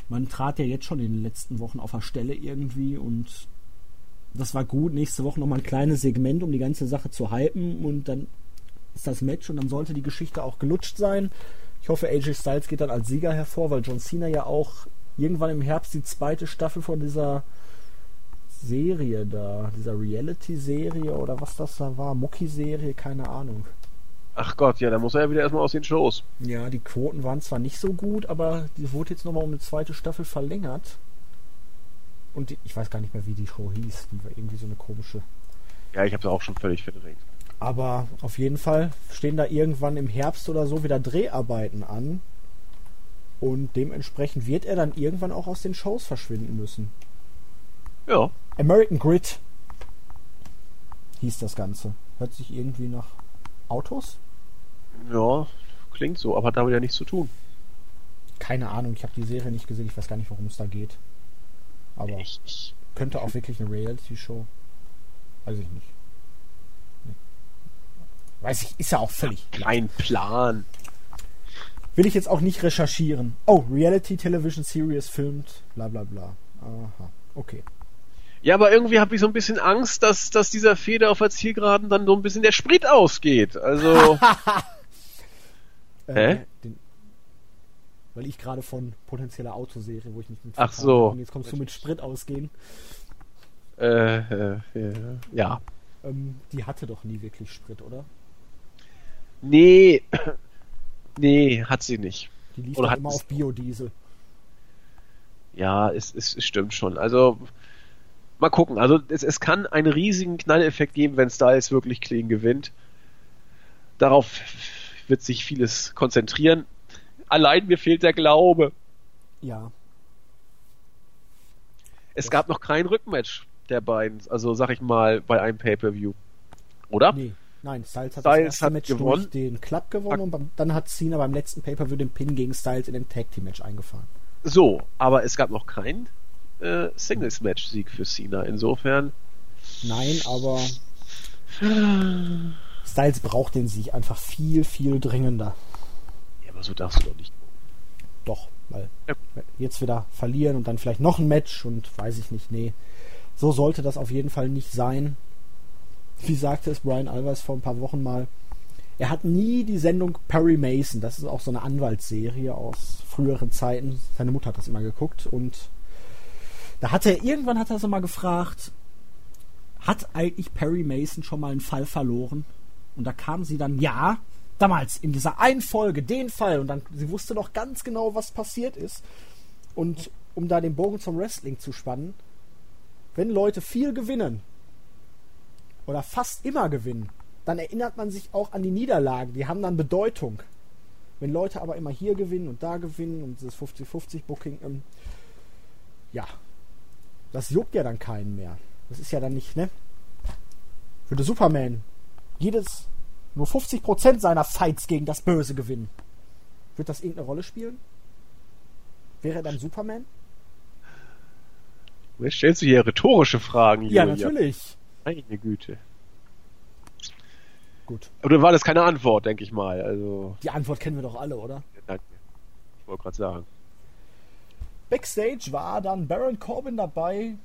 Man trat ja jetzt schon in den letzten Wochen auf der Stelle irgendwie und das war gut. Nächste Woche nochmal ein kleines Segment, um die ganze Sache zu hypen und dann ist das Match und dann sollte die Geschichte auch gelutscht sein. Ich hoffe, AJ Styles geht dann als Sieger hervor, weil John Cena ja auch irgendwann im Herbst die zweite Staffel von dieser Serie da, dieser Reality-Serie oder was das da war, Mucki-Serie, keine Ahnung. Ach Gott, ja, da muss er ja wieder erstmal aus den Shows. Ja, die Quoten waren zwar nicht so gut, aber die wurde jetzt nochmal um eine zweite Staffel verlängert. Und die, ich weiß gar nicht mehr, wie die Show hieß. Die war irgendwie so eine komische. Ja, ich habe es auch schon völlig verdrängt. Aber auf jeden Fall stehen da irgendwann im Herbst oder so wieder Dreharbeiten an. Und dementsprechend wird er dann irgendwann auch aus den Shows verschwinden müssen. Ja, American Grid hieß das Ganze. Hört sich irgendwie nach Autos? Ja, klingt so, aber hat damit ja nichts zu tun. Keine Ahnung, ich habe die Serie nicht gesehen, ich weiß gar nicht, worum es da geht. Aber ich, könnte auch wirklich eine Reality-Show. Weiß ich nicht. Nee. Weiß ich, ist ja auch völlig. kein Plan. Will ich jetzt auch nicht recherchieren. Oh, Reality Television Series filmt, bla bla bla. Aha, okay. Ja, aber irgendwie habe ich so ein bisschen Angst, dass, dass dieser Feder auf der Zielgeraden dann so ein bisschen der Sprit ausgeht. Also, Äh, Hä? Den, weil ich gerade von potenzieller Autoserie, wo ich nicht mit Ach so. Und jetzt kommst du mit Sprit ausgehen. äh, äh, äh, ja. Ähm, die hatte doch nie wirklich Sprit, oder? Nee, nee, hat sie nicht. Die lief Oder doch hat immer auf Biodiesel. Ja, es, es, es stimmt schon. Also, mal gucken. Also, es, es kann einen riesigen Knalleffekt geben, wenn Styles wirklich clean gewinnt. Darauf wird sich vieles konzentrieren. Allein mir fehlt der Glaube. Ja. Es gab noch kein Rückmatch der beiden, also sag ich mal, bei einem Pay-Per-View. Oder? Nee, nein, Styles hat Styles das erste hat Match gewonnen. durch den Club gewonnen und beim, dann hat Cena beim letzten Pay-Per-View den Pin gegen Styles in dem Tag Team Match eingefahren. So, aber es gab noch keinen äh, Singles-Match-Sieg für Cena. Insofern, Nein, aber Styles braucht den Sieg einfach viel, viel dringender. ja, aber so darfst du doch nicht. Doch, weil Ja. jetzt wieder verlieren und dann vielleicht noch ein Match und weiß ich nicht, nee. So sollte das auf jeden Fall nicht sein. Wie sagte es Brian Alvarez vor ein paar Wochen mal, er hat nie die Sendung Perry Mason, das ist auch so eine Anwaltsserie aus früheren Zeiten. Seine Mutter hat das immer geguckt und da hat er irgendwann hat er so mal gefragt, hat eigentlich Perry Mason schon mal einen Fall verloren? Und da kam sie dann, ja, damals in dieser einen Folge, den Fall. Und dann, sie wusste noch ganz genau, was passiert ist. Und um da den Bogen zum Wrestling zu spannen, wenn Leute viel gewinnen oder fast immer gewinnen, dann erinnert man sich auch an die Niederlagen. Die haben dann Bedeutung. Wenn Leute aber immer hier gewinnen und da gewinnen und dieses 50-50-Booking, ähm, ja, das juckt ja dann keinen mehr. Das ist ja dann nicht, ne? Würde Superman jedes nur 50% seiner Fights gegen das Böse gewinnen. Wird das irgendeine Rolle spielen? Wäre er dann Superman? Jetzt stellst du hier rhetorische Fragen, Ja, Julia. natürlich. Meine Güte. Gut. Aber dann war das keine Antwort, denke ich mal. Also, Die Antwort kennen wir doch alle, oder? danke. Ich wollte gerade sagen. Backstage war dann Baron Corbin dabei,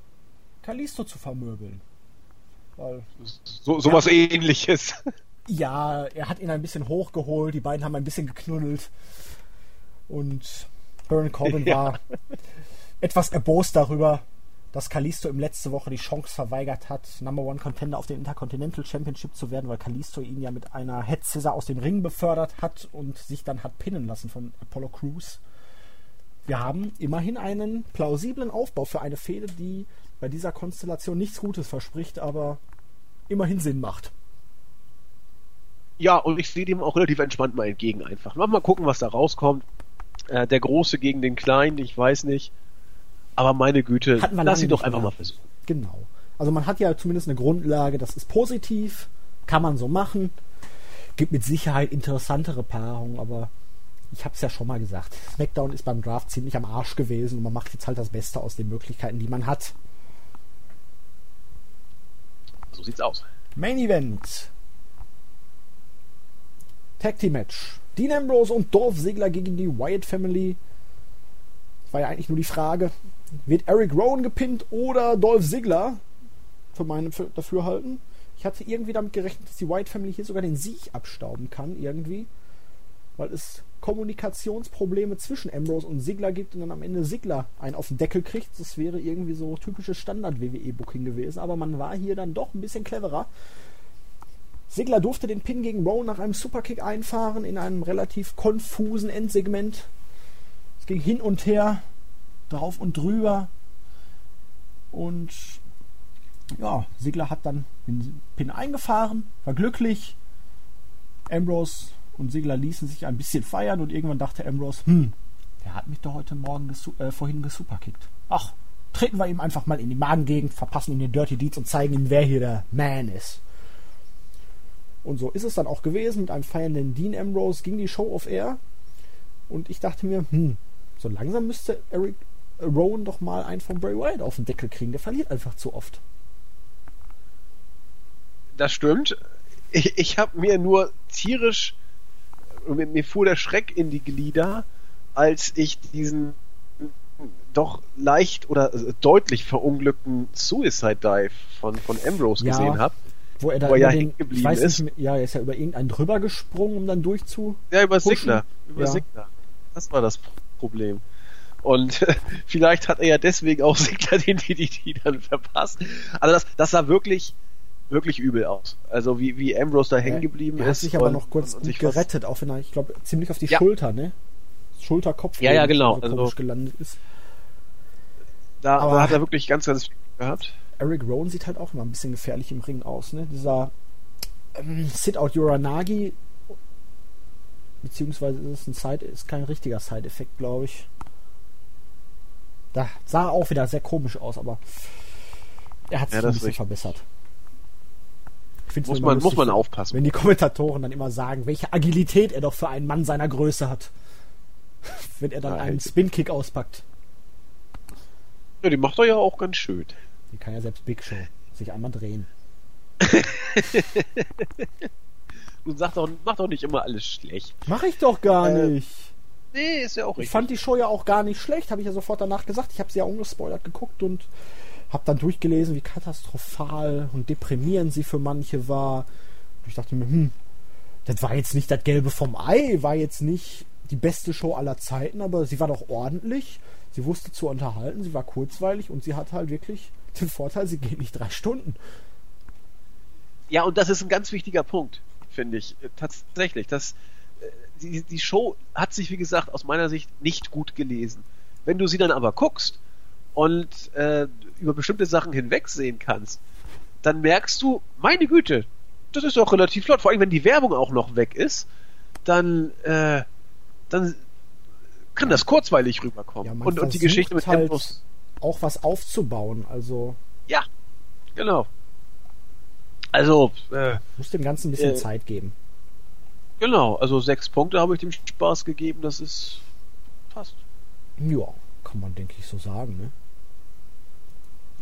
Kalisto zu vermöbeln. Weil So, sowas ähnliches. Ja, er hat ihn ein bisschen hochgeholt, die beiden haben ein bisschen geknuddelt. Und Baron Corbin ja. war etwas erbost darüber, dass Kalisto ihm letzte Woche die Chance verweigert hat, Number One Contender auf den Intercontinental Championship zu werden, weil Kalisto ihn ja mit einer Head Scissor aus dem Ring befördert hat und sich dann hat pinnen lassen von Apollo Crews. Wir haben immerhin einen plausiblen Aufbau für eine Fehde, die bei dieser Konstellation nichts Gutes verspricht, aber immerhin Sinn macht. Ja, und ich sehe dem auch relativ entspannt mal entgegen einfach. Mal gucken, was da rauskommt. Äh, der Große gegen den Kleinen, ich weiß nicht. Aber meine Güte, lass sie doch einfach mehr. mal versuchen. Genau. Also man hat ja zumindest eine Grundlage, das ist positiv, kann man so machen. Gibt mit Sicherheit interessantere Paarungen, aber ich habe es ja schon mal gesagt. SmackDown ist beim Draft ziemlich am Arsch gewesen und man macht jetzt halt das Beste aus den Möglichkeiten, die man hat. So sieht's aus. Main Event. Tag Team Match. Dean Ambrose und Dolph Ziggler gegen die Wyatt Family. Das war ja eigentlich nur die Frage, wird Eric Rowan gepinnt oder Dolph Ziggler für meine für, dafür halten? Ich hatte irgendwie damit gerechnet, dass die Wyatt Family hier sogar den Sieg abstauben kann, irgendwie. Weil es Kommunikationsprobleme zwischen Ambrose und Ziggler gibt und dann am Ende Ziggler einen auf den Deckel kriegt. Das wäre irgendwie so typisches Standard-WWE-Booking gewesen. Aber man war hier dann doch ein bisschen cleverer. Sigler durfte den Pin gegen Rowan nach einem Superkick einfahren in einem relativ konfusen Endsegment. Es ging hin und her, drauf und drüber. Und ja, Sigler hat dann den Pin eingefahren, war glücklich. Ambrose und Sigler ließen sich ein bisschen feiern und irgendwann dachte Ambrose, hm, der hat mich doch heute Morgen gesu äh, vorhin gesuperkickt. Ach, treten wir ihm einfach mal in die Magengegend, verpassen ihm den Dirty Deeds und zeigen ihm, wer hier der Man ist. Und so ist es dann auch gewesen. Mit einem feiernden Dean Ambrose ging die Show off Air. Und ich dachte mir, hm, so langsam müsste Eric Rowan doch mal einen von Bray Wyatt auf den Deckel kriegen. Der verliert einfach zu oft. Das stimmt. Ich, ich habe mir nur tierisch, mir fuhr der Schreck in die Glieder, als ich diesen doch leicht oder deutlich verunglückten Suicide Dive von, von Ambrose ja, gesehen habe wo er da wo er ja den, geblieben ist. Nicht, ja, er ist ja über irgendeinen drüber gesprungen, um dann durchzu. Ja, über Signer. Über ja. Signer. Das war das Problem. Und vielleicht hat er ja deswegen auch Sigler den DDT dann verpasst. Also das, das sah wirklich, wirklich übel aus. Also wie, wie Ambrose da hängen geblieben ist. Er hat sich aber noch kurz und, und gerettet, auch wenn er, ich glaube, ziemlich auf die ja. Schulter, ne? Schulterkopf. Ja, ja, genau. So also, gelandet ist. Da, aber da hat er wirklich ganz, ganz viel gehabt. Eric Rowan sieht halt auch immer ein bisschen gefährlich im Ring aus, ne? Dieser ähm, Sit-Out Yoranagi, beziehungsweise ist es ein Side, ist kein richtiger Side-Effekt, glaube ich. Da sah auch wieder sehr komisch aus, aber er hat sich ja, ein bisschen verbessert. Muss man, lustig, muss man aufpassen. Wenn die Kommentatoren dann immer sagen, welche Agilität er doch für einen Mann seiner Größe hat. wenn er dann Nein. einen Spin-Kick auspackt. Ja, die macht er ja auch ganz schön. Die kann ja selbst Big Show sich einmal drehen. du sag doch, mach doch nicht immer alles schlecht. Mach ich doch gar äh, nicht. Nee, ist ja auch richtig. Ich fand die Show ja auch gar nicht schlecht, habe ich ja sofort danach gesagt. Ich habe sie ja ungespoilert geguckt und habe dann durchgelesen, wie katastrophal und deprimierend sie für manche war. Und ich dachte mir, hm, das war jetzt nicht das Gelbe vom Ei, war jetzt nicht die beste Show aller Zeiten, aber sie war doch ordentlich. Sie wusste zu unterhalten, sie war kurzweilig und sie hat halt wirklich den Vorteil, sie geht nicht drei Stunden. Ja, und das ist ein ganz wichtiger Punkt, finde ich. Äh, tatsächlich. Das, äh, die, die Show hat sich, wie gesagt, aus meiner Sicht nicht gut gelesen. Wenn du sie dann aber guckst und äh, über bestimmte Sachen hinwegsehen kannst, dann merkst du, meine Güte, das ist doch relativ flott. Vor allem, wenn die Werbung auch noch weg ist, dann, äh, dann kann das kurzweilig rüberkommen. Ja, und, und die Geschichte mit halt Tempos auch was aufzubauen. Also. Ja, genau. Also. Äh, muss dem Ganzen ein bisschen äh, Zeit geben. Genau, also sechs Punkte habe ich dem Spaß gegeben, das ist passt. Ja, kann man denke ich so sagen, ne?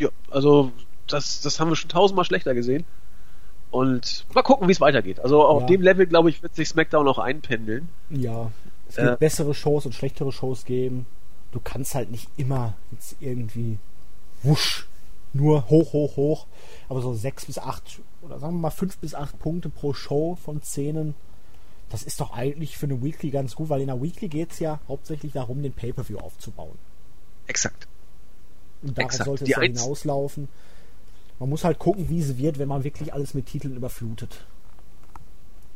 Ja, also das, das haben wir schon tausendmal schlechter gesehen. Und mal gucken, wie es weitergeht. Also auf ja. dem Level, glaube ich, wird sich SmackDown auch einpendeln. Ja, es wird äh, bessere Shows und schlechtere Shows geben du kannst halt nicht immer jetzt irgendwie wusch nur hoch, hoch, hoch. Aber so sechs bis acht oder sagen wir mal fünf bis acht Punkte pro Show von Szenen. Das ist doch eigentlich für eine Weekly ganz gut, weil in der Weekly geht es ja hauptsächlich darum, den Pay-Per-View aufzubauen. Exakt. Und darauf Exakt. sollte es ja hinauslaufen. Man muss halt gucken, wie sie wird, wenn man wirklich alles mit Titeln überflutet.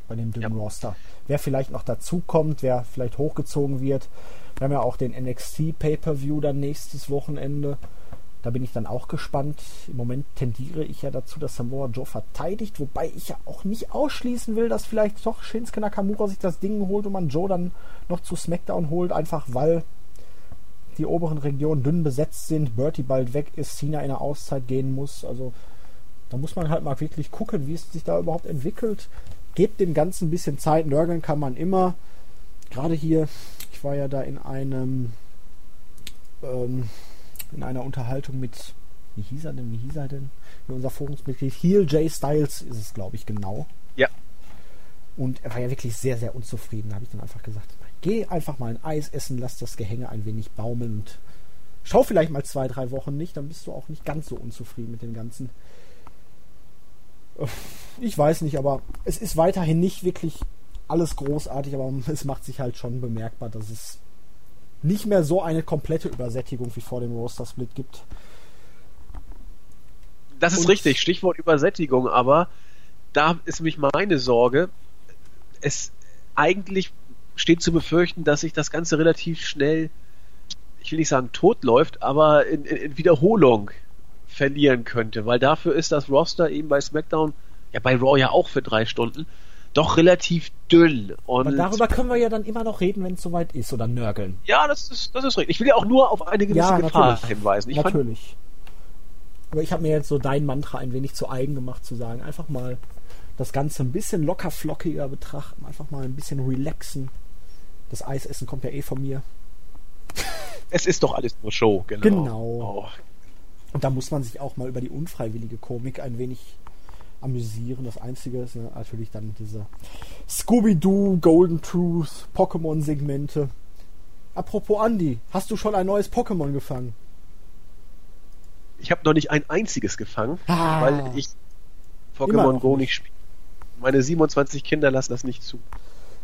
Bei dem dünnen Ja. Roster. Wer vielleicht noch dazu kommt, wer vielleicht hochgezogen wird. Wir haben ja auch den NXT Pay-Per-View dann nächstes Wochenende. Da bin ich dann auch gespannt. Im Moment tendiere ich ja dazu, dass Samoa Joe verteidigt, wobei ich ja auch nicht ausschließen will, dass vielleicht doch Shinsuke Nakamura sich das Ding holt und man Joe dann noch zu SmackDown holt, einfach weil die oberen Regionen dünn besetzt sind, Bertie bald weg ist, Cena in eine Auszeit gehen muss. Also da muss man halt mal wirklich gucken, wie es sich da überhaupt entwickelt. Gebt dem Ganzen ein bisschen Zeit, nörgeln kann man immer. Gerade hier, ich war ja da in einem ähm, in einer Unterhaltung mit, wie hieß er denn, wie hieß er denn? Mit unser Forumsmitglied Heel J Styles ist es, glaube ich, genau. Ja. Und er war ja wirklich sehr, sehr unzufrieden. Da habe ich dann einfach gesagt, geh einfach mal ein Eis essen, lass das Gehänge ein wenig baumeln und schau vielleicht mal zwei, drei Wochen nicht, dann bist du auch nicht ganz so unzufrieden mit dem Ganzen. Ich weiß nicht, aber es ist weiterhin nicht wirklich alles großartig, aber es macht sich halt schon bemerkbar, dass es nicht mehr so eine komplette Übersättigung wie vor dem Roster-Split gibt. Das ist Und- richtig, Stichwort Übersättigung, aber da ist mich meine Sorge. Es eigentlich steht zu befürchten, dass sich das Ganze relativ schnell, ich will nicht sagen tot läuft, aber in, in, in Wiederholung verlieren könnte, weil dafür ist das Roster eben bei SmackDown, ja bei Raw ja auch für drei Stunden, doch relativ dünn. Und Aber darüber können wir ja dann immer noch reden, wenn es soweit ist oder nörgeln. ja, das ist, das ist richtig. Ich will ja auch nur auf eine gewisse Ja, Gefahr natürlich. hinweisen. Ich Natürlich. Aber ich habe mir jetzt so dein Mantra ein wenig zu eigen gemacht, zu sagen, einfach mal das Ganze ein bisschen locker flockiger betrachten, einfach mal ein bisschen relaxen. Das Eisessen kommt ja eh von mir. es ist doch alles nur Show, genau. Genau. Oh, Und da muss man sich auch mal über die unfreiwillige Komik ein wenig amüsieren. Das Einzige ist natürlich dann diese Scooby-Doo, Golden Truth, Pokémon-Segmente. Apropos Andy, hast du schon ein neues Pokémon gefangen? Ich habe noch nicht ein einziges gefangen, Ah. weil ich Pokémon Go nicht. spiele. Meine 27 Kinder lassen das nicht zu.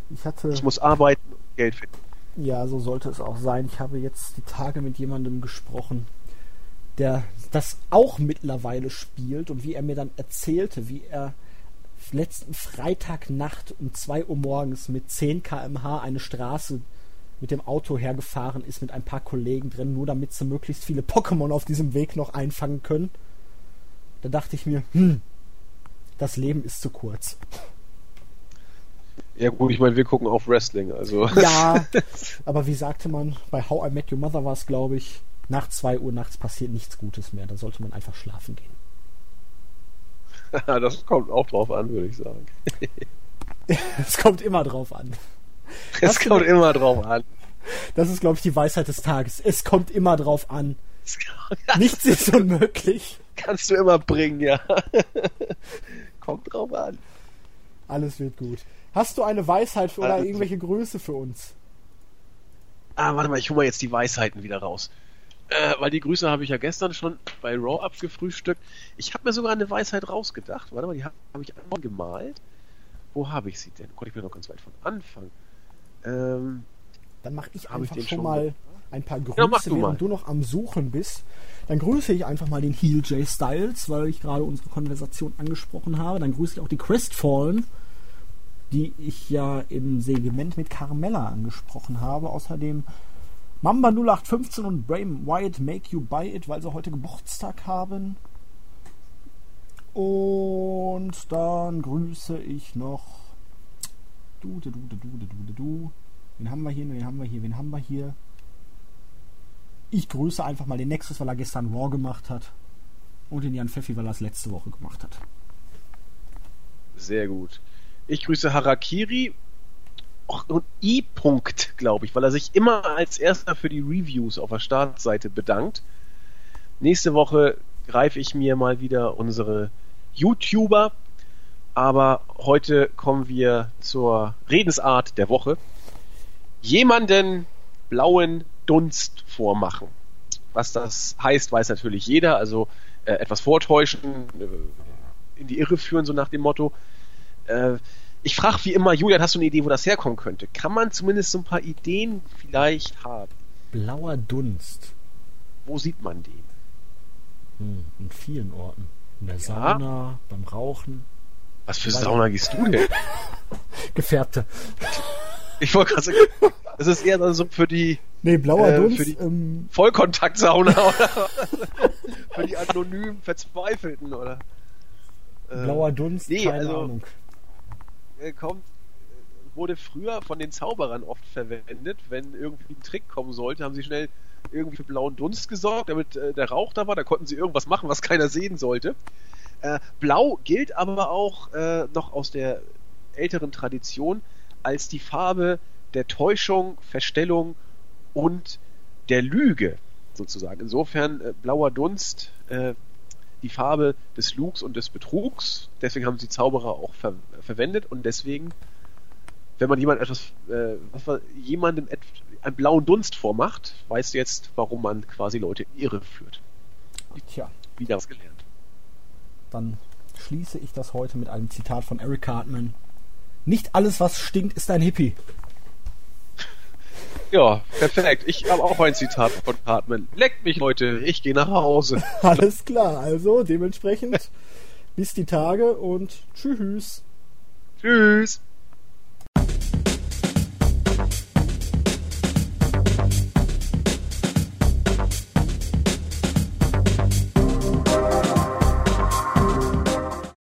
Ich hatte. Ich muss arbeiten Geld finden. Ja, so sollte es auch sein. Ich habe jetzt die Tage mit jemandem gesprochen, der das auch mittlerweile spielt und wie er mir dann erzählte, wie er letzten Freitagnacht um 2 Uhr morgens mit 10 km/h eine Straße mit dem Auto hergefahren ist mit ein paar Kollegen drin, nur damit sie möglichst viele Pokémon auf diesem Weg noch einfangen können. Da dachte ich mir, hm, das Leben ist zu kurz. Ja gut, ich meine, wir gucken auf Wrestling, also. Ja, aber wie sagte man, bei How I Met Your Mother war es, glaube ich, nach 2 Uhr nachts passiert nichts Gutes mehr. Da sollte man einfach schlafen gehen. das kommt auch drauf an, würde ich sagen. Es kommt immer drauf an. Es kommt immer drauf an. Das ist, glaube ich, die Weisheit des Tages. Es kommt immer drauf an. Nichts ist unmöglich. Kannst du immer bringen, ja. kommt drauf an. Alles wird gut. Hast du eine Weisheit für, oder Also- irgendwelche Grüße für uns? Ah, warte mal, ich hole mal jetzt die Weisheiten wieder raus. Äh, weil die Grüße habe ich ja gestern schon bei Raw abgefrühstückt. Ich habe mir sogar eine Weisheit rausgedacht. Warte mal, die habe hab ich einmal gemalt. Wo habe ich sie denn? Gott, ich bin noch ganz weit von Anfang. Ähm, Dann mache ich ich einfach den schon schon mal ein paar Grüße, Ja, du während mal. du noch am Suchen bist. Dann grüße ich einfach mal den Heel J Styles, weil ich gerade unsere Konversation angesprochen habe. Dann grüße ich auch die Crestfallen, die ich ja im Segment mit Carmella angesprochen habe. Außerdem Mamba 0815 und Bram Wyatt Make You Buy It, weil sie heute Geburtstag haben. Und dann grüße ich noch du, du, du, du, du, du, du. Wen haben wir hier? Wen haben wir hier? Wen haben wir hier? Ich grüße einfach mal den Nexus, weil er gestern Raw gemacht hat. Und den Jan Pfeffi, weil er es letzte Woche gemacht hat. sehr gut. Ich grüße Harakiri und I-Punkt, glaube ich, weil er sich immer als erster für die Reviews auf der Startseite bedankt. Nächste Woche greife ich mir mal wieder unsere YouTuber, aber heute kommen wir zur Redensart der Woche. Jemanden blauen Dunst vormachen. Was das heißt, weiß natürlich jeder. Also äh, etwas vortäuschen, äh, in die Irre führen, so nach dem Motto. Äh, ich frage wie immer, Julian, hast du eine Idee, wo das herkommen könnte? Kann man zumindest so ein paar Ideen vielleicht haben? Blauer Dunst. Wo sieht man den? Hm, in vielen Orten. In der Sauna, beim Rauchen. Was für Sauna gehst du denn? Gefärbte. Ich wollte gerade sagen, das ist eher dann so für die Nee, blauer Äh, Dunst. für die- ähm, Vollkontaktsauna oder für die anonymen Verzweifelten oder blauer Dunst, nee, keine also- Ahnung. Äh, kommt äh, wurde früher von den Zauberern oft verwendet, wenn irgendwie ein Trick kommen sollte, haben sie schnell irgendwie für blauen Dunst gesorgt, damit äh, der Rauch da war, da konnten sie irgendwas machen, was keiner sehen sollte. Äh, Blau gilt aber auch äh, noch aus der älteren Tradition als die Farbe der Täuschung, Verstellung und der Lüge sozusagen. Insofern äh, blauer Dunst die Farbe des Lugs und des Betrugs. Deswegen haben sie Zauberer auch ver verwendet und deswegen, wenn man jemand etwas, äh, jemandem et einen blauen Dunst vormacht, weißt du jetzt, warum man quasi Leute in Irre führt. Tja, Wieder was gelernt. dann schließe ich das heute mit einem Zitat von Eric Cartman. Nicht alles, was stinkt, ist ein Hippie. Ja, perfekt. Ich habe auch ein Zitat von Cartman. Leckt mich, Leute, ich gehe nach Hause. Alles klar, also dementsprechend bis die Tage und tschüss. Tschüss.